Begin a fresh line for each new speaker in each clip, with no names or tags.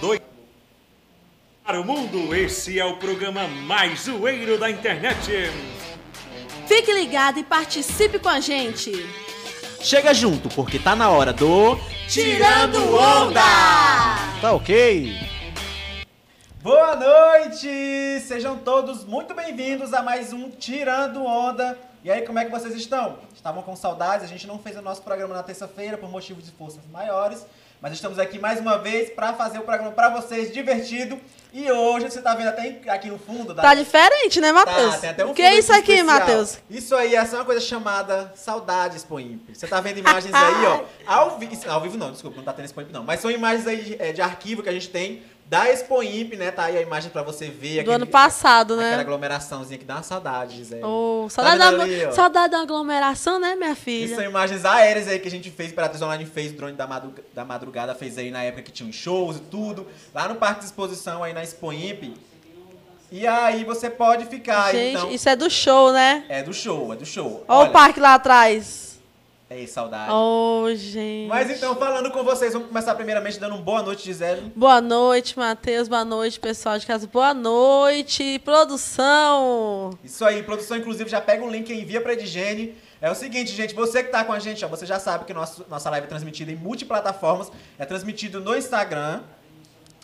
dois para o mundo. Esse é o programa mais zoeiro da internet.
Fique ligado e participe com a gente.
Chega junto, porque tá na hora do.
Tirando Onda!
Tá ok?
Boa noite! Sejam todos muito bem-vindos a mais um Tirando Onda. E aí, como é que vocês estão? Estavam com saudades? A gente não fez o nosso programa na terça-feira por motivos de forças maiores, mas estamos aqui mais uma vez para fazer o programa para vocês divertido. E hoje você tá vendo até aqui no fundo da
Tá diferente, né, Matheus?
Tá, tem até um
o que é isso aqui. Matheus?
Isso aí, essa é uma coisa chamada Saudades Poimp. Você tá vendo imagens aí, ó, ao vivo. Ao vivo não, desculpa, não tá tendo Expoimp não. Mas são imagens aí de, é, de arquivo que a gente tem da Expoimp, né? Tá aí a imagem pra você ver.
Do ano passado,
Aquela
né?
aglomeraçãozinha que dá uma saudade, Gisele.
Oh,
Tá
saudade,
vendo
da,
ali,
saudade da aglomeração, né, minha
Isso
filha?
são imagens aéreas aí que a gente fez, Imperatriz Online fez, o drone da, da madrugada fez aí na época que tinha shows e tudo, lá no Parque de Exposição aí na Expoimp. E aí você pode ficar,
Gente,
então...
isso é do show, né?
É do show, é do show.
Olha o parque lá atrás.
É saudade.
Oh, gente.
Mas então, falando com vocês, vamos começar primeiramente dando um boa noite, Gisele.
Boa noite, Matheus. Boa noite, pessoal de casa. Boa noite, produção.
Isso aí, produção, inclusive, já pega o link e envia pra Edigene. É o seguinte, gente, você que tá com a gente, ó, você já sabe que nosso, nossa live é transmitida em multiplataformas. É transmitido no Instagram,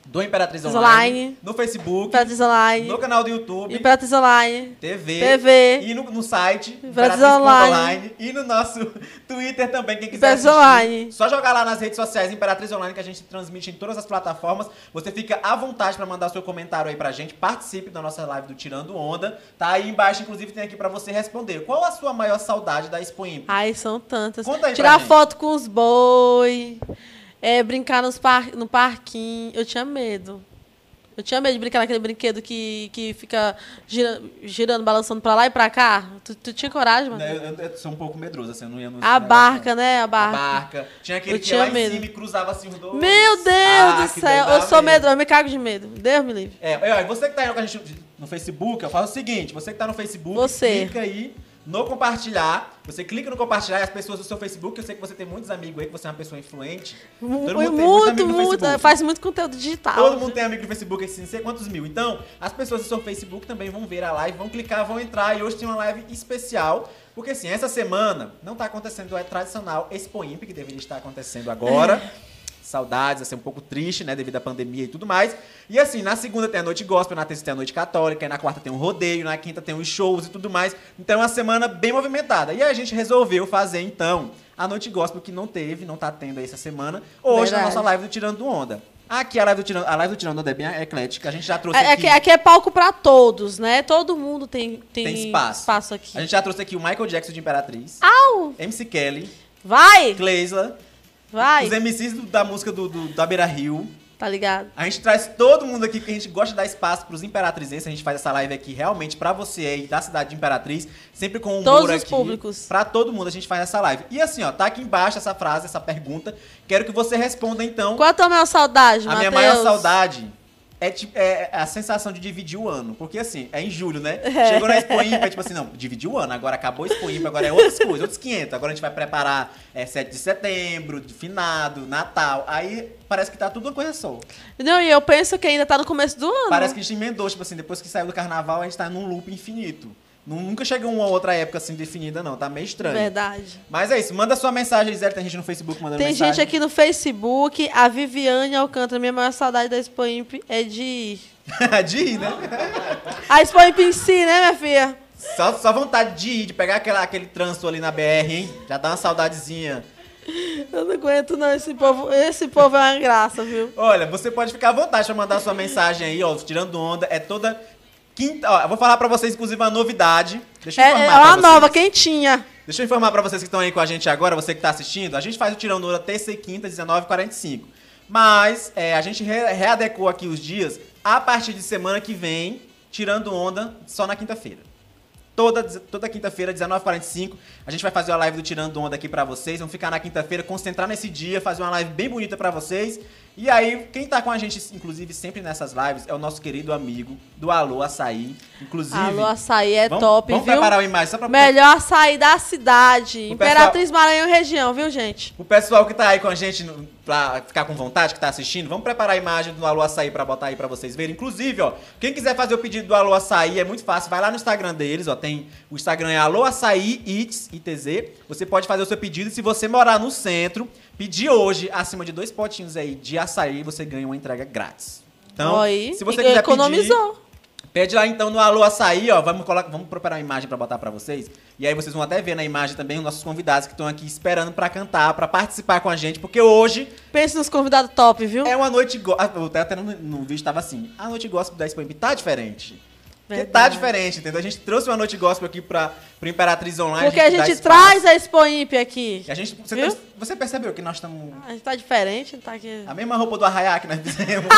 do Imperatriz Online,
Online.
no Facebook,
Imperatriz Online.
no canal do YouTube,
Imperatriz Online.
TV,
TV.
e no, no site
Imperatriz
Imperatriz.online e no nosso Twitter também, quem quiser
Imperatriz
assistir.
Online.
Só jogar lá nas redes sociais Imperatriz Online que a gente transmite em todas as plataformas. Você fica à vontade pra mandar seu comentário aí pra gente. Participe da nossa live do Tirando Onda. Tá aí embaixo, inclusive, tem aqui pra você responder. Qual a sua maior saudade da Expo Imp?
Ai, são tantas.
Conta aí
Tirar foto com os boi, é, brincar nos par no parquinho. Eu tinha medo. Eu tinha medo de brincar naquele brinquedo que, que fica gira- girando, balançando pra lá e pra cá. Tu, tu tinha coragem, mano?
Né, Eu, eu sou um pouco medroso, assim, eu não ia no
A barca,
não.
né? A
A
barca.
barca. Tinha aquele
Eu
que
tinha
ia lá
medo.
em cima e cruzava assim os dois.
Meu Deus
Ah,
do céu. Eu sou medroso, eu me cago de medo. Deus me livre.
É, você que tá aí com a gente no Facebook, eu falo o seguinte, você que tá no Facebook,
Você.
clica aí no compartilhar, você clica no compartilhar e as pessoas do seu Facebook, eu sei que você tem muitos amigos aí, que você é uma pessoa influente. Todo mundo tem muito
muito,
amigo no
muito.
Facebook.
Faz muito conteúdo digital.
Todo mundo tem amigo no Facebook, assim, não sei quantos mil. Então, as pessoas do seu Facebook também vão ver a live, vão clicar, vão entrar. E hoje tem uma live especial. Porque, assim, essa semana não tá acontecendo o tradicional Expo Imp, que deveria estar acontecendo agora. Saudades, assim, um pouco triste, né, devido à pandemia e tudo mais. E assim, na segunda tem a noite gospel, na terça tem a noite católica, na quarta tem um rodeio, na quinta tem os shows e tudo mais. Então é uma semana bem movimentada. E a gente resolveu fazer, então, a noite gospel que não teve, não tá tendo aí essa semana, hoje na
Verdade.
nossa live do Tirando Onda. Aqui a live do Tirando, a live do Tirando Onda é bem eclética. A gente já trouxe
É,
aqui.
aqui, aqui é palco pra todos, né? Todo mundo tem, tem,
Tem espaço.
aqui.
A gente já trouxe aqui o Michael Jackson de Imperatriz,
Au!
MC Kelly,
Vai!
Kleisla,
Vai!
os MCs do- da música do, do- da Beira Rio.
Tá ligado?
A gente traz todo mundo aqui, porque a gente gosta de dar espaço pros imperatrizenses. A gente faz essa live aqui realmente pra você aí da cidade de Imperatriz, sempre com humor
Todos os
aqui.
públicos.
Pra todo mundo a gente faz essa live. E assim, ó, tá aqui embaixo essa frase, essa pergunta. Quero que você responda então.
Qual a tua maior saudade,
A minha maior saudade é, tipo, é a sensação de dividir o ano. Porque assim, é em julho, né?
É.
Chegou na Expo Impa, é tipo assim, não, dividiu o ano, agora acabou a Expo Impa, agora é outras coisas, outros 500. Agora a gente vai preparar é, 7 de setembro, de finado, Natal. Aí parece que tá tudo uma coisa só.
Não, e eu penso que ainda tá no começo do ano.
Parece que a gente emendou, tipo assim, depois que saiu do carnaval, a gente tá num loop infinito. Nu- Nunca chegou uma outra época assim definida, não. Tá meio estranho.
Verdade.
Mas é isso, manda sua mensagem, Gisele. Tem gente no Facebook mandando
Tem
mensagem.
gente aqui no Facebook, a Viviane Alcântara. Minha maior saudade da Expo Imp é de ir.
de ir, né?
A Expo Imp em si, né, minha filha?
Só, só vontade de ir, de pegar aquela, aquele trânsito ali na BR, hein? Já dá uma saudadezinha.
Eu não aguento, não. Esse povo, esse povo é uma graça, viu?
Olha, você pode ficar à vontade pra mandar sua mensagem aí, ó. Tirando onda, é toda quinta. Ó, eu vou falar pra vocês, inclusive, uma novidade. Deixa eu
É,
informar
é
pra
uma nova, quentinha.
Deixa eu informar pra vocês que estão aí com a gente agora, você que tá assistindo. A gente faz o Tirando Onda terça e quinta, 19h45. Mas é, a gente re- readecou aqui os dias a partir de semana que vem, tirando onda só na quinta-feira. Toda, toda quinta-feira, 19h45, a gente vai fazer uma live do Tirando Onda aqui pra vocês. Vamos ficar na quinta-feira, concentrar nesse dia, fazer uma live bem bonita pra vocês. E aí, quem tá com a gente, inclusive, sempre nessas lives, é o nosso querido amigo do Alô Açaí. Inclusive.
Alô, açaí é
vamos,
top,
vamos
viu?
preparar uma imagem só pra
Melhor açaí da cidade.
O
Imperatriz Maranhão e região, viu, gente?
O pessoal que tá aí com a gente no- pra ficar com vontade que tá assistindo, vamos preparar a imagem do Alô Açaí pra botar aí pra vocês verem. Inclusive, ó, quem quiser fazer o pedido do Alô Açaí é muito fácil, vai lá no Instagram deles, ó, tem o Instagram é Alô Açaí Eats, ITZ. Você pode fazer o seu pedido e se você morar no centro, pedir hoje acima de dois potinhos aí de açaí, você ganha uma entrega grátis. Então, se você quiser
economizou.
pedir, Pede lá então no Alô Açaí, ó. Vamos, colocar, vamos preparar uma imagem pra botar pra vocês. E aí vocês vão até ver na imagem também os nossos convidados que estão aqui esperando pra cantar, pra participar com a gente, porque hoje
Pense nos convidados top, viu?
é uma noite gospel. Até no, no vídeo tava assim: a noite gospel da Imp tá diferente. Porque tá
Verdade.
diferente, entendeu? A gente trouxe uma noite gospel aqui pra, pro Imperatriz Online.
Porque a gente
espaço.
traz a Expo Imp aqui.
E a gente, você,
Viu?
você percebeu que nós estamos.
A gente tá diferente, tá aqui.
A mesma roupa do Arraiá que nós fizemos.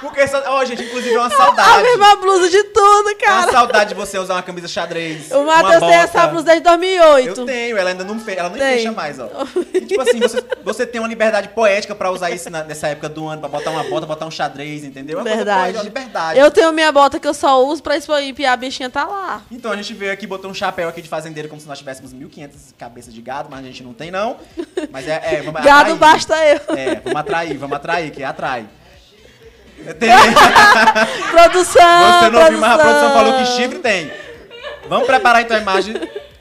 Porque, ó, gente, inclusive é uma
A
saudade.
mesma blusa de tudo,
É uma
cara.
saudade de você usar uma camisa xadrez.
O Matheus tem essa blusa desde 2008.
Eu tenho, ela ainda não fecha, ela nem
Tem.
fecha mais, ó. E, tipo assim, você, você tem uma liberdade poética pra usar isso na- nessa época do ano, pra botar uma bota, botar um xadrez, entendeu? É uma coisa
Verdade.
poética, uma liberdade.
Eu tenho minha bota que eu só uso pra e a bichinha tá lá.
Então a gente veio aqui, botou um chapéu aqui de fazendeiro como se nós tivéssemos 1.500 cabeças de gado, mas a gente não tem não. Mas é, é vamos
Gado
atrair.
basta eu.
É, vamos atrair, vamos atrair, que atrai. Tem,
Produção.
você não ouviu, mas a produção falou que chifre tem. Vamos preparar então a imagem,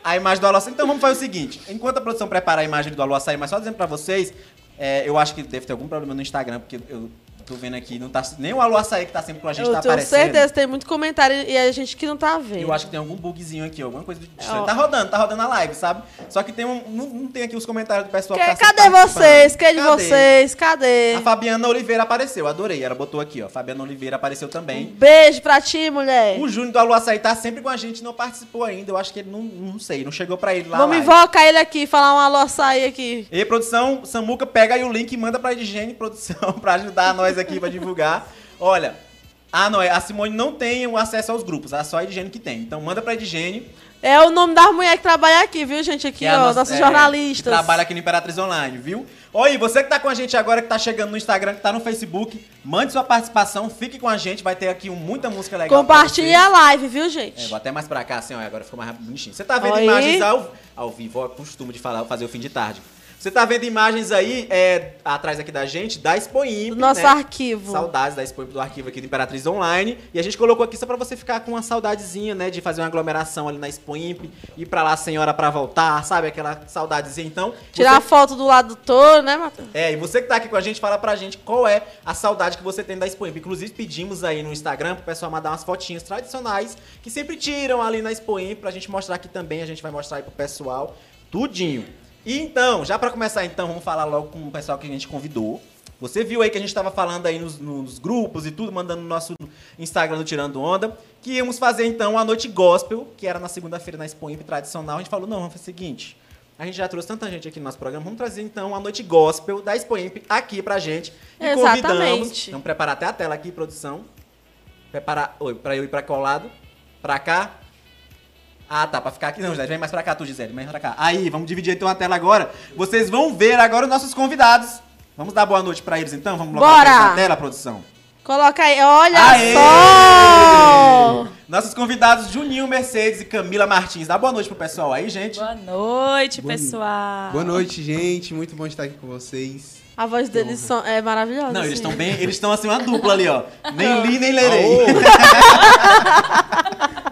a imagem do Alô Açaí. Então vamos fazer o seguinte: enquanto a produção prepara a imagem do Alô Açaí, mas só dizendo pra vocês, é, eu acho que deve ter algum problema no Instagram, porque eu tô vendo aqui, não tá, nem o Alô Açaí que tá sempre com a gente
Eu
tá
tenho
aparecendo.
certeza, tem muito comentário e a gente que não tá vendo.
Eu acho que tem algum bugzinho aqui, alguma coisa de estranho.
Ó.
Tá rodando, tá rodando a live, sabe? Só que tem um. Não, não tem aqui os comentários do pessoal
Que-
que tá
cadê vocês? Cadê
Cadê?
vocês? Cadê?
A Fabiana Oliveira apareceu, adorei. Ela botou aqui, ó. Fabiana Oliveira apareceu também.
Beijo pra ti, mulher.
O Júnior do Alô Açaí tá sempre com a gente, não participou ainda. Eu acho que ele não, não sei, não chegou pra ele lá.
Vamos invocar ele aqui, falar um alô açaí aqui.
E produção, Samuca, pega aí o link e manda pra Edgene Produção pra ajudar nós aqui pra divulgar. Olha, ah, não, a Simone não tem o acesso aos grupos, é só a Edgene que tem. Então manda pra Edgene.
É o nome das mulheres que trabalham aqui, viu, gente? Aqui,
é a
ó,
nossa-
nossos
é,
jornalistas.
Que trabalha aqui no Imperatriz Online, viu? Oi, você que tá com a gente agora, que tá chegando no Instagram, que tá no Facebook, mande sua participação, fique com a gente, vai ter aqui muita música legal.
Compartilhe a live, viu,
É,
gente?
vou até mais pra cá, assim, ó, agora ficou mais bonitinho. Você tá vendo
Oi.
imagens ao, ao vivo, ó, costumo de falar, fazer o fim de tarde. Você tá vendo imagens aí, é, atrás aqui da gente, da Expo Imp,
Do nosso
né?
arquivo.
Saudades da Expo Imp, do arquivo aqui do Imperatriz Online. E a gente colocou aqui só pra você ficar com uma saudadezinha, né, de fazer uma aglomeração ali na Expo Imp, ir pra lá sem hora pra voltar, sabe? Aquela saudadezinha. Então,
Tirar a
você-
foto do lado do touro, né, Matheus?
é, e você que tá aqui com a gente, fala pra gente qual é a saudade que você tem da Expo Imp. Inclusive, pedimos aí no Instagram pro pessoal mandar umas fotinhas tradicionais que sempre tiram ali na Expo Imp pra gente mostrar aqui também. A gente vai mostrar aí pro pessoal tudinho. E então, já pra começar então, vamos falar logo com o pessoal que a gente convidou. Você viu aí que a gente tava falando aí nos, nos grupos e tudo, mandando no nosso Instagram do Tirando Onda, que íamos fazer então a noite gospel, que era na segunda-feira na Expo Imp tradicional. A gente falou, não, vamos fazer o seguinte, a gente já trouxe tanta gente aqui no nosso programa. Vamos trazer então a noite gospel da Expo Imp aqui pra gente. E convidamos.
Exatamente.
Então preparar até a tela aqui, produção. Preparar. Pra eu ir pra qual lado? Pra cá. Ah, tá, pra ficar aqui. Não, Gisele, vem mais pra cá, tu, Gisele, vem mais pra cá. Aí, vamos dividir então a tela agora. Vocês vão ver agora os nossos convidados. Vamos dar boa noite pra eles então? Vamos logo eles na tela, produção?
Coloca aí, olha
Aê!
só!
Nossos convidados, Juninho Mercedes e Camila Martins. Dá boa noite pro pessoal aí, gente.
Boa noite,
Boa-
pessoal.
Boa noite, gente. Muito bom estar aqui com vocês.
A voz deles são- é maravilhosa.
Não, eles
assim.
estão bem, eles estão assim uma dupla ali, ó. Nem li, nem lerei.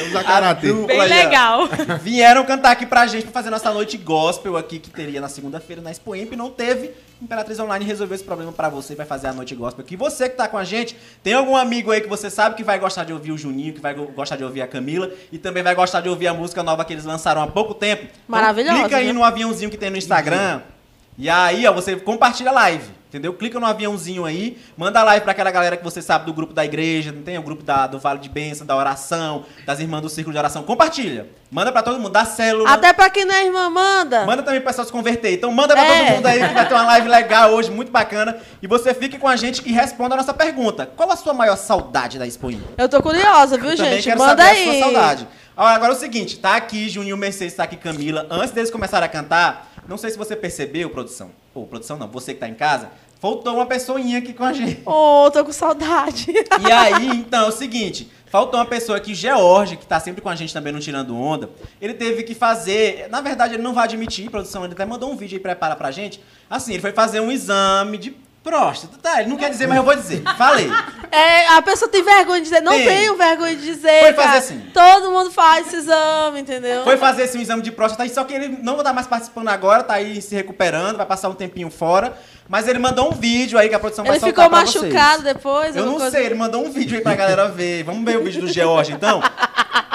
Estamos a caráter.
dupla
Bem legal.
Vieram cantar aqui pra gente pra fazer nossa noite gospel aqui, que teria na segunda-feira na Expo Imp, não teve. Imperatriz Online resolveu esse problema pra você e vai fazer a noite gospel aqui. Você que tá com a gente, tem algum amigo aí que você sabe que vai gostar de ouvir o Juninho, que vai go- gostar de ouvir a Camila e também vai gostar de ouvir a música nova que eles lançaram há pouco tempo. Então,
Maravilhosa,
clica aí
viu?
no aviãozinho que tem no Instagram. E aí, ó, você compartilha a live, entendeu? Clica no aviãozinho aí, manda a live pra aquela galera que você sabe do grupo da igreja, não tem o grupo da, do Vale de Bênção, da oração, das irmãs do Círculo de Oração. Compartilha. Manda pra todo mundo, da célula.
Até pra quem não é irmã, manda.
Manda também pro pessoal se converter. Então manda pra
É.
todo mundo aí que vai ter uma live legal hoje, muito bacana. E você fique com a gente e responda a nossa pergunta. Qual a sua maior saudade da Expo Imp?
Eu tô curiosa, viu,
Eu também
gente?
quero
Manda
saber
aí.
a sua saudade. Ó, Agora é o seguinte, tá aqui Juninho Mercedes, tá aqui Camila. Antes deles começarem a cantar, não sei se você percebeu, produção. Ou produção não, você que tá em casa, Faltou uma pessoinha aqui com a gente.
Ô, tô com saudade.
E aí, então, é o seguinte. Faltou uma pessoa aqui, George, que tá sempre com a gente também no Tirando Onda. Ele teve que fazer. Na verdade, ele não vai admitir, produção, ele até mandou um vídeo aí prepara pra gente. Assim, ele foi fazer um exame de próstata. Tá, ele não quer dizer, mas eu vou dizer. Falei.
É, a pessoa tem vergonha de dizer. Não
Tem.
tenho vergonha de dizer.
Foi fazer
cara.
assim.
Todo mundo faz esse exame, entendeu?
Foi fazer esse exame de próstata, só que ele não vai estar mais participando agora, tá aí se recuperando, vai passar um tempinho fora. Mas ele mandou um vídeo aí que a produção vai
Ele
soltar
ficou
pra
machucado depois?
Eu não
coisa-
sei, ele mandou um vídeo aí pra galera ver. Vamos ver o vídeo do George, então?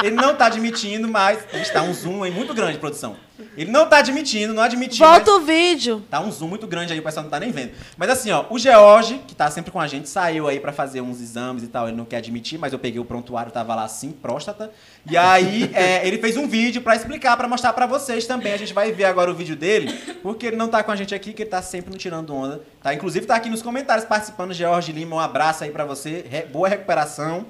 Ele não tá admitindo, mas. Está um zoom aí muito grande, produção. Ele não tá admitindo, não admitiu.
Volta o vídeo.
Tá um zoom muito grande aí, o pessoal não tá nem vendo. Mas assim, ó, o George, que tá sempre com a gente, saiu aí pra fazer uns exames e tal. Ele não quer admitir, mas eu peguei o prontuário, tava lá assim, próstata. E aí, é, ele fez um vídeo pra explicar, pra mostrar pra vocês também. A gente vai ver agora o vídeo dele, porque ele não tá com a gente aqui, que ele tá sempre no Tirando Onda. Tá? Inclusive, tá aqui nos comentários participando. George Lima, um abraço aí pra você. Re- boa recuperação.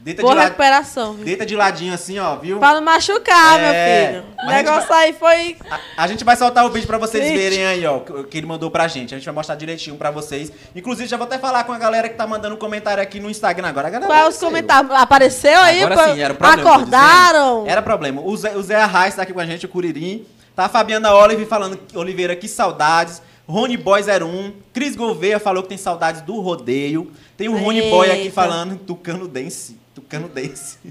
Deita
Boa
de,
recuperação. viu?
Deita de ladinho assim, ó, viu?
Pra não machucar,
É,
meu filho. O
mas gente
negócio aí foi.
A, a gente vai soltar o vídeo pra vocês verem aí, ó, que, que ele mandou pra gente. A gente vai mostrar direitinho pra vocês. Inclusive, já vou até falar com a galera que tá mandando comentário aqui no Instagram agora.
Qual é os comentários? Apareceu aí?
Agora
pô?
sim, era o problema.
Acordaram?
Era problema. O Zé, o Zé Arraes tá aqui com a gente, o Curirim. Tá a Fabiana Olive falando, Oliveira, que saudades. Rony Boy 01. Cris Gouveia falou que tem saudades do rodeio. Tem o Rony Boy aqui
Eita.
falando Tucano Dance. Tucano Dance.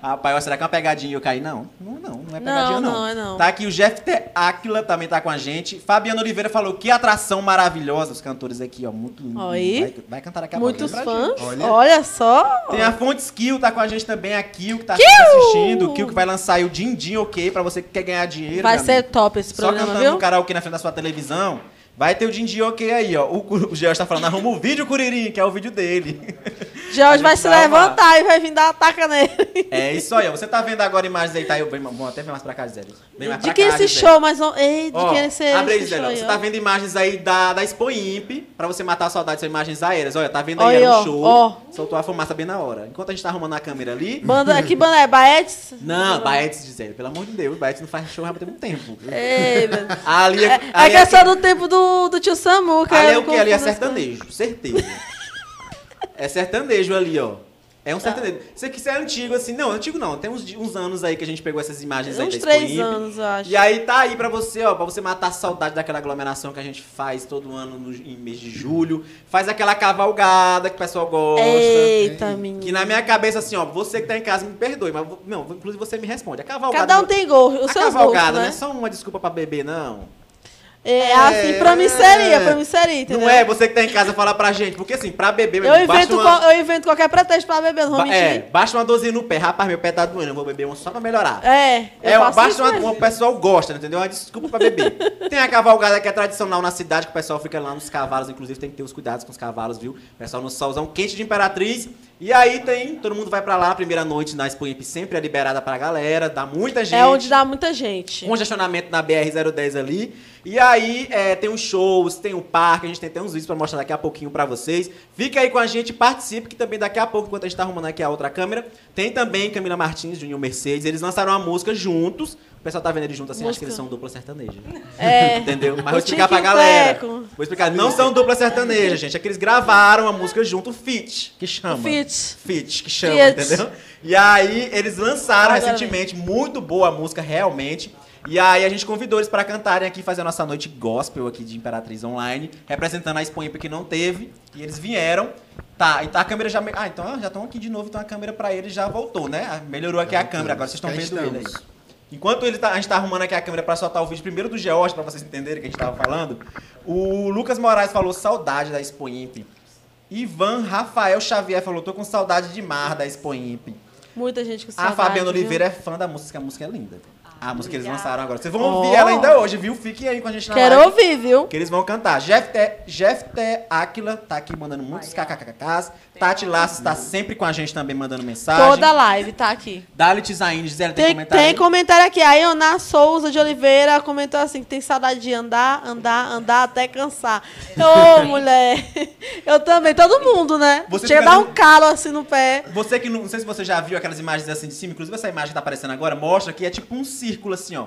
Rapaz, ó, será que é uma pegadinha e eu caí? Não, não, não, não é pegadinha, não.
não, é não.
Tá aqui o Jeff T. Aquila também tá com a gente. Fabiana Oliveira falou que atração maravilhosa. Os cantores aqui, ó, muito lindo. Vai, vai cantar daqui a
Muitos
pouco. lembra,
fãs.
gente?
Olha,
Olha.
só.
Tem a Fontes Kill, tá com a gente também, a Kill, que tá
Kill!
assistindo. O Kill que vai lançar aí o Din Din OK pra você que quer ganhar dinheiro.
Vai ser
amigo.
top esse
Só
programa,
cantando
viu?
no karaokê na frente da sua televisão. Vai ter o Din Din OK aí, ó. O, o George tá falando, arruma o vídeo, Curirim, que é o vídeo dele.
George vai se levantar e vai vir dar ataca nele.
é isso aí, ó. Você tá vendo agora imagens aí, tá? Vem, vamos até ver mais pra cá, Gisele. Vem mais
De
pra
quem é
cá,
esse
Gisele.
show? Mas, não- ei, de
Ó,
quem é esse,
abre aí,
esse
Gisele.
show
ó.
aí,
Você tá vendo imagens aí da, da Expo Imp, pra você matar a saudade, são imagens aéreas. Olha, tá vendo aí,
Olha,
era um show.
ó.
Soltou a fumaça bem na hora. Enquanto a gente tá arrumando a câmera ali...
Banda, que banda é? Baetes?
Não, Baetes, Gisele, pelo amor de Deus, Baetes não faz show há muito tempo.
Ei, meu Deus.
Ali
É, é
ali
que é só do tempo do, do tio Samu. que
Ali é o que? Ali é sertanejo, certeza. é sertanejo ali, ó. É um sertanejo. Isso aqui isso é antigo, assim. Não, antigo não. Tem uns, uns anos aí que a gente pegou essas imagens aí
Uns
da Expo
três anos, eu acho.
E aí tá aí pra você, ó, pra você matar a saudade daquela aglomeração que a gente faz todo ano no, em mês de julho. Faz aquela cavalgada que o pessoal gosta.
Eita, menino.
Que na minha cabeça, assim, ó, você que tá em casa me perdoe, mas não, inclusive você me responde. A cavalgada.
Cada um tem gol, os
a
seus
cavalgada não
né?
é só uma desculpa pra beber, não.
É, assim, pra mim seria, pra mim seria, entendeu?
Não é você que tá em casa falar pra gente, porque assim, pra beber, meu
Eu invento,
uma-
eu invento qualquer pretexto pra beber, não vou
ba-
mentir.
É, basta uma dorzinha no pé. Rapaz, meu pé tá doendo, eu vou beber uma só pra melhorar.
É, eu
É, basta uma, uma- o pessoal gosta, entendeu? Uma desculpa pra beber. Tem a cavalgada que é tradicional na cidade, que o pessoal fica lá nos cavalos, inclusive tem que ter os cuidados com os cavalos, viu? O pessoal no solzão quente de Imperatriz. E aí tem, todo mundo vai pra lá, a primeira noite na Expo Imp sempre é liberada pra galera, dá muita gente.
É onde dá muita gente.
Congestionamento na BR-010 ali. E aí é, tem os shows, tem o parque, a gente tem até uns vídeos pra mostrar daqui a pouquinho pra vocês. Fica aí com a gente, participe, que também daqui a pouco, enquanto a gente tá arrumando aqui a outra câmera, tem também Camila Martins, Junior Mercedes. Eles lançaram uma música juntos. O pessoal tá vendo eles juntos assim, acho que eles são dupla sertaneja.
É.
Entendeu? Mas vou explicar pra galera. Vou explicar. Não são dupla sertaneja, gente. É que eles gravaram a música junto, feat, que chama.
Fit.
Fit, que chama,
Fit.
entendeu? E aí, eles lançaram
Agora
recentemente, muito boa a música, realmente. E aí, a gente convidou eles pra cantarem aqui, fazer a nossa noite gospel aqui de Imperatriz Online, representando a Expo Imp que não teve. E eles vieram. Tá, então a câmera já. me- Ah, então já estão aqui de novo, então a câmera pra eles já voltou, né? Ah, Melhorou aqui
Já
a câmera, agora vocês estão vendo ele aí. Enquanto ele tá- a gente tá arrumando aqui a câmera pra soltar o vídeo primeiro do George, pra vocês entenderem o que a gente tava falando, o Lucas Moraes falou saudade da Expo Imp. Ivan Rafael Xavier falou, tô com saudade demais da Expo Imp.
Muita gente com
A
saudade,
Fabiana
viu?
Oliveira é fã da música, a música é linda. A música que eles lançaram agora. Vocês vão
Oh.
ouvir ela ainda hoje, viu? Fiquem aí com a gente na
Quero
live.
ouvir, viu?
Que eles vão cantar. Jeff T, Jeff T. Aquila tá aqui mandando muitos kkkks. Tati Laços tá sempre com a gente também mandando mensagem.
Toda live tá aqui.
Dalit Zaine, Gisele, tem,
Tem,
comentário?
tem
aí?
comentário aqui. A Ioná Souza de Oliveira comentou assim: que tem saudade de andar, andar, andar até cansar. Ô, mulher. Eu também, todo mundo, né?
Você
Chega
fica
dar um calo assim no pé.
Você que não, não sei se você já viu aquelas imagens assim de cima, inclusive essa imagem que tá aparecendo agora, mostra que é tipo um círculo assim, ó.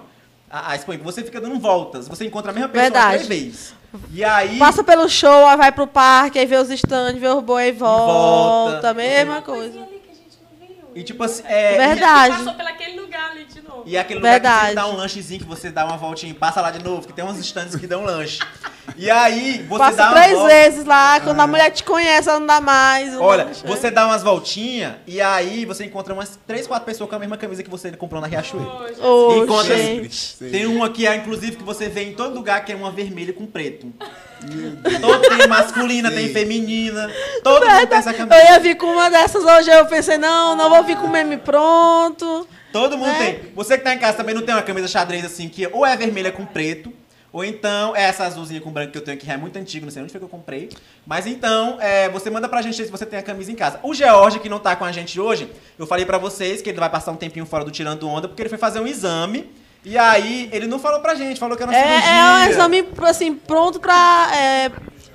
A, a Expo Imp, você fica dando voltas. Você encontra a mesma pessoa
Verdade.
três vezes. E aí.
Passa pelo show, aí vai pro parque, aí vê os stands, vê os boi e volta.
volta.
Mesma
Coisa
coisa.
ali que a gente não viu.
E tipo assim. É,
Verdade.
Passou por aquele lugar ali de novo.
E, e aquele lugar que
Verdade.
você dá um lanchezinho, que você dá uma voltinha, passa lá de novo, que tem uns stands que dão lanche. E aí, você
Passa
dá uma
três
volta-
vezes lá, quando a mulher te conhece, ela não dá mais.
Olha,
lanche.
você dá umas voltinhas e aí você encontra umas três, quatro pessoas com a mesma camisa que você comprou na Riachuelo.
Ô,
encontra-
gente.
Tem uma que é, inclusive, que você vê em todo lugar, que é uma vermelha com preto. Todo tem masculina, tem
Sim.
feminina. Todo mundo tem essa
Eu
camisa.
ia vir com uma dessas hoje, eu pensei, não, não vou vir com o meme pronto.
Todo mundo
né?
tem. Você que tá em casa também não tem uma camisa xadrez assim, que ou é vermelha com preto, ou então é essa azulzinha com branco que eu tenho aqui, que é muito antigo, não sei onde foi que eu comprei. Mas então, é, você manda pra gente se você tem a camisa em casa. O George, que não tá com a gente hoje, eu falei pra vocês que ele vai passar um tempinho fora do Tirando Onda, porque ele foi fazer um exame. E aí, ele não falou pra gente, falou que era uma
É,
cirurgia.
é um exame, assim, pronto pra. é,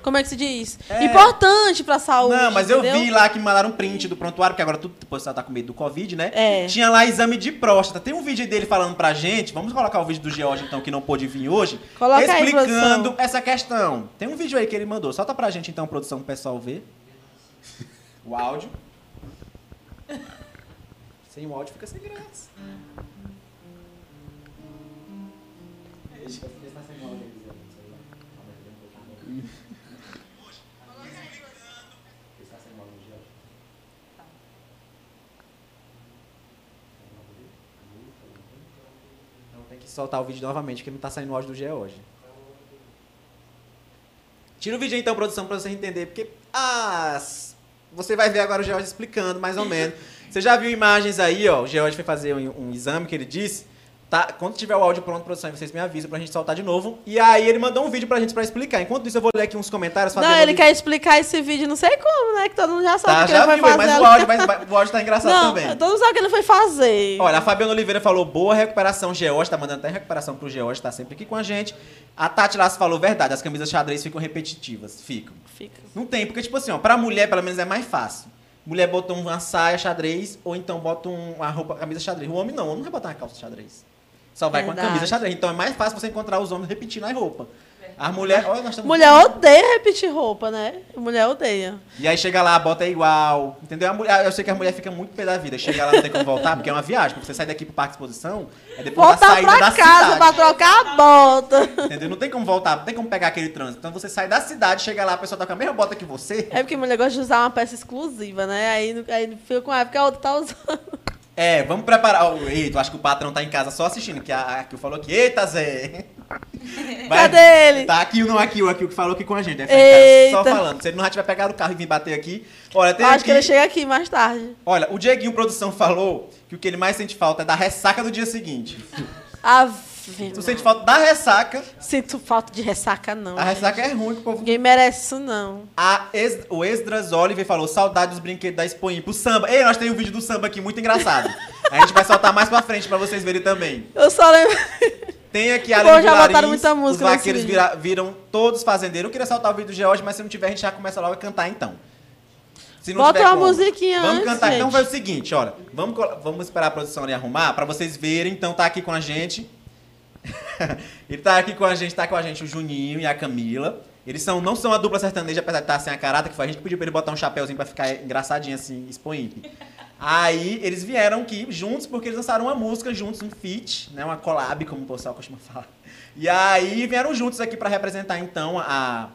como é que se diz?
É.
Importante pra saúde.
Não, mas eu
entendeu?
vi lá que me mandaram um print do prontuário, porque agora tudo o tá com medo do Covid, né?
É.
Tinha lá exame de próstata. Tem um vídeo dele falando pra gente. Vamos colocar o vídeo do George, então, que não pôde vir hoje.
Coloca aí,
explicando
produção.
essa questão. Tem um vídeo aí que ele mandou. Solta pra gente, então, produção, pro pessoal ver. O áudio. Sem o áudio fica sem graça. Deixa tem que soltar o vídeo novamente, porque não tá saindo o áudio do Gé hoje. Tira o vídeo aí, então, produção, pra você entender, porque. Ah, você vai ver agora o George explicando, mais ou menos. Você já viu imagens aí, ó. O George foi fazer um, um exame que ele disse. Tá, quando tiver o áudio pronto, produção, vocês me avisam pra gente soltar de novo. E aí ele mandou um vídeo pra gente pra explicar. Enquanto isso, eu vou ler aqui uns comentários.
Não, ele
Oliveira-
quer explicar esse vídeo, não sei como, né? Que todo mundo já sabe
Tá,
que
já
ele foi fazer.
mas o áudio, mas, o áudio tá engraçado
não,
também.
todo mundo sabe que ele foi fazer.
Olha, a Fabiana Oliveira falou boa recuperação, George. Tá mandando até recuperação pro George, tá sempre aqui com a gente. A Tati Lasso falou verdade, as camisas xadrez ficam repetitivas. Ficam.
Fica.
Não tem, porque, tipo assim, ó, pra mulher, pelo menos, é mais fácil. Mulher bota uma saia xadrez, ou então bota um- uma roupa, camisa xadrez. O homem não, o homem não vai botar uma calça xadrez. Só vai com
Verdade.
a camisa xadrez. Então é mais fácil você encontrar os homens repetindo as roupas. As mulheres. Olha, nós estamos.
Mulher odeia repetir roupa, né? Mulher odeia.
E aí chega lá, bota igual. Entendeu? A mulher, eu sei que a mulher fica muito pé da vida. Chega lá, não tem como voltar, porque é uma viagem. Porque você sai daqui pro parque de exposição, é depois da
Voltar
saída
pra
da
casa
cidade.
pra trocar a bota.
Entendeu? Não tem como voltar, não tem como pegar aquele trânsito. Então você sai da cidade, chega lá, a pessoa tá com a mesma bota que você.
É porque mulher gosta de usar uma peça exclusiva, né? Aí, aí fica com a época que a outra tá usando.
É, vamos preparar. Oh, eita, eu acho que o patrão tá em casa só assistindo, que a Akil falou que, eita, Zé.
Cadê ele?
Tá aqui ou não aqui, o Akil que falou aqui com a gente. Deve ficar em casa só falando. Se ele não tiver pegado o carro e vir bater aqui. Olha, tem
Eu
aqui...
acho que ele chega aqui mais tarde.
Olha, o Dieguinho Produção falou que o que ele mais sente falta é da ressaca do dia seguinte.
Ave
Tu sente falta da ressaca.
Sinto falta de ressaca, não.
A ressaca é ruim, que o povo
Ninguém merece isso, não.
A Es- o Esdras Oliver falou, saudade dos brinquedos da Expo Imp. O samba. Ei, nós temos um vídeo do samba aqui, muito engraçado. A gente vai soltar mais pra frente pra vocês verem também.
Eu só lembro.
Tem aqui a Aline
já botaram muita música
Os vaqueiros vira- viram todos fazendeiros. Eu queria soltar o vídeo do George, mas se não tiver, a gente já começa logo a cantar então. Se não
Bota uma
como.
musiquinha
Vamos
antes,
cantar. Então
gente.
vai o seguinte, olha. Vamos, vamos esperar a produção ali arrumar pra vocês verem. Então tá aqui com a gente. Ele tá aqui com a gente, tá com a gente o Juninho e a Camila. Eles são, não são a dupla sertaneja, apesar de estar sem a carata, que foi a gente que pediu pra ele botar um chapéuzinho pra ficar engraçadinho assim, Expo Imp. Aí eles vieram aqui juntos porque eles lançaram uma música juntos, um feat, né, uma collab, como o pessoal costuma falar. E aí vieram juntos aqui pra representar então a,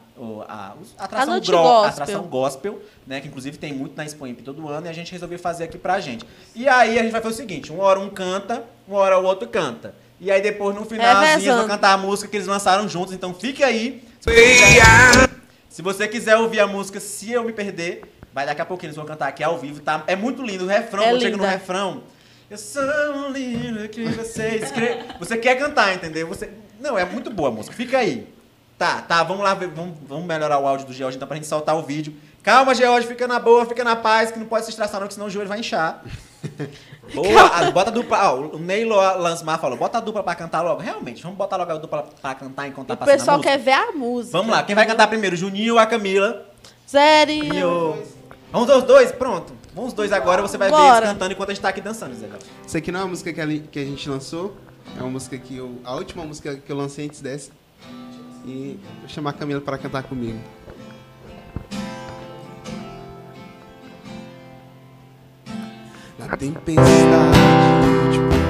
a, a atração,
noite
gro- a
gospel.
atração gospel, né, que inclusive tem muito na Expo Imp todo ano, e a gente resolveu fazer aqui pra gente. E aí a gente vai fazer o seguinte, uma hora um canta, uma hora o outro canta. E aí depois no finalzinho eles vão cantar a música que eles lançaram juntos, então fique aí. Se você quiser, se você quiser ouvir a música Se Eu Me Perder, vai daqui a pouquinho eles vão cantar aqui ao vivo, tá? É muito lindo o refrão,
É
quando chega no refrão. Eu sou um lindo que você escreve. Você quer cantar, entendeu? Você... Não, é muito boa a música. Fica aí. Tá, tá, vamos lá, ver- vamos, vamos melhorar o áudio do George então pra gente soltar o vídeo. Calma, George, fica na boa, fica na paz, que não pode se estressar não, que senão o joelho vai inchar. Boa, a- bota a dupla. Ó, o Neilo Lansmar falou, bota a dupla pra cantar logo. Realmente, vamos botar logo a dupla pra cantar enquanto tá
o
passando a
pessoal
música.
quer ver a música.
Vamos lá, quem vai cantar primeiro? Juninho ou a Camila?
Zerinho.
E o... Vamos os dois? Pronto. Vamos os dois agora, você vai ver
Bora.
eles cantando enquanto a gente tá aqui dançando, Zé.
Isso aqui não é uma música que a, li- que a gente lançou? É uma música que eu. A última música que eu lancei antes dessa. E vou chamar a Camila para cantar comigo. Na tempestade eu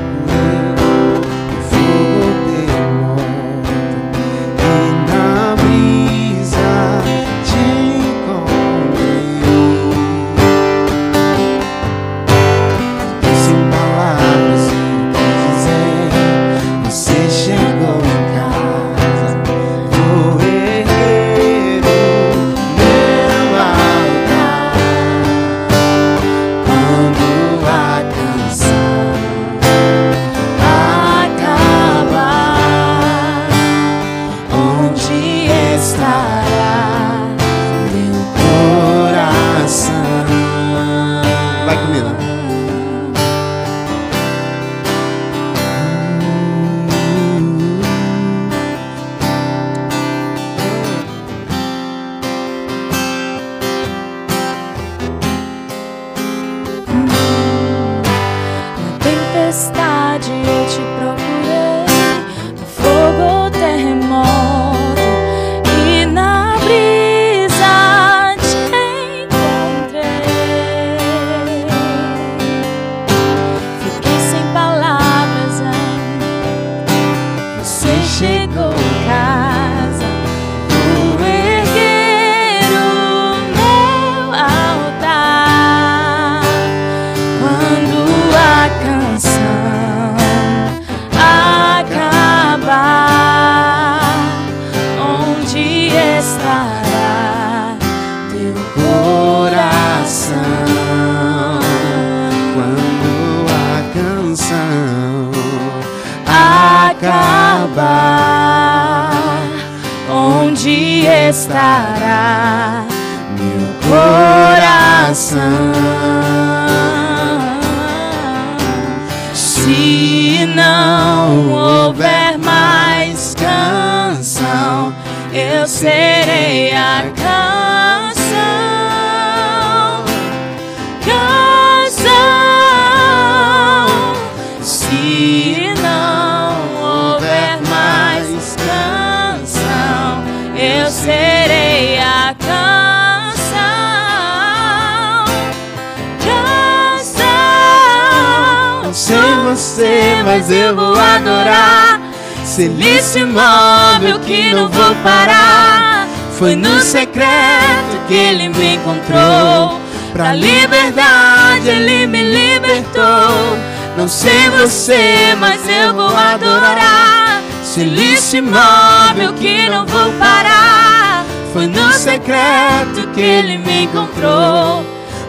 ele me encontrou. Pra liberdade ele me libertou. Não sei você, mas eu vou adorar. Silício imóvel que não vou parar. Foi no secreto que ele me encontrou.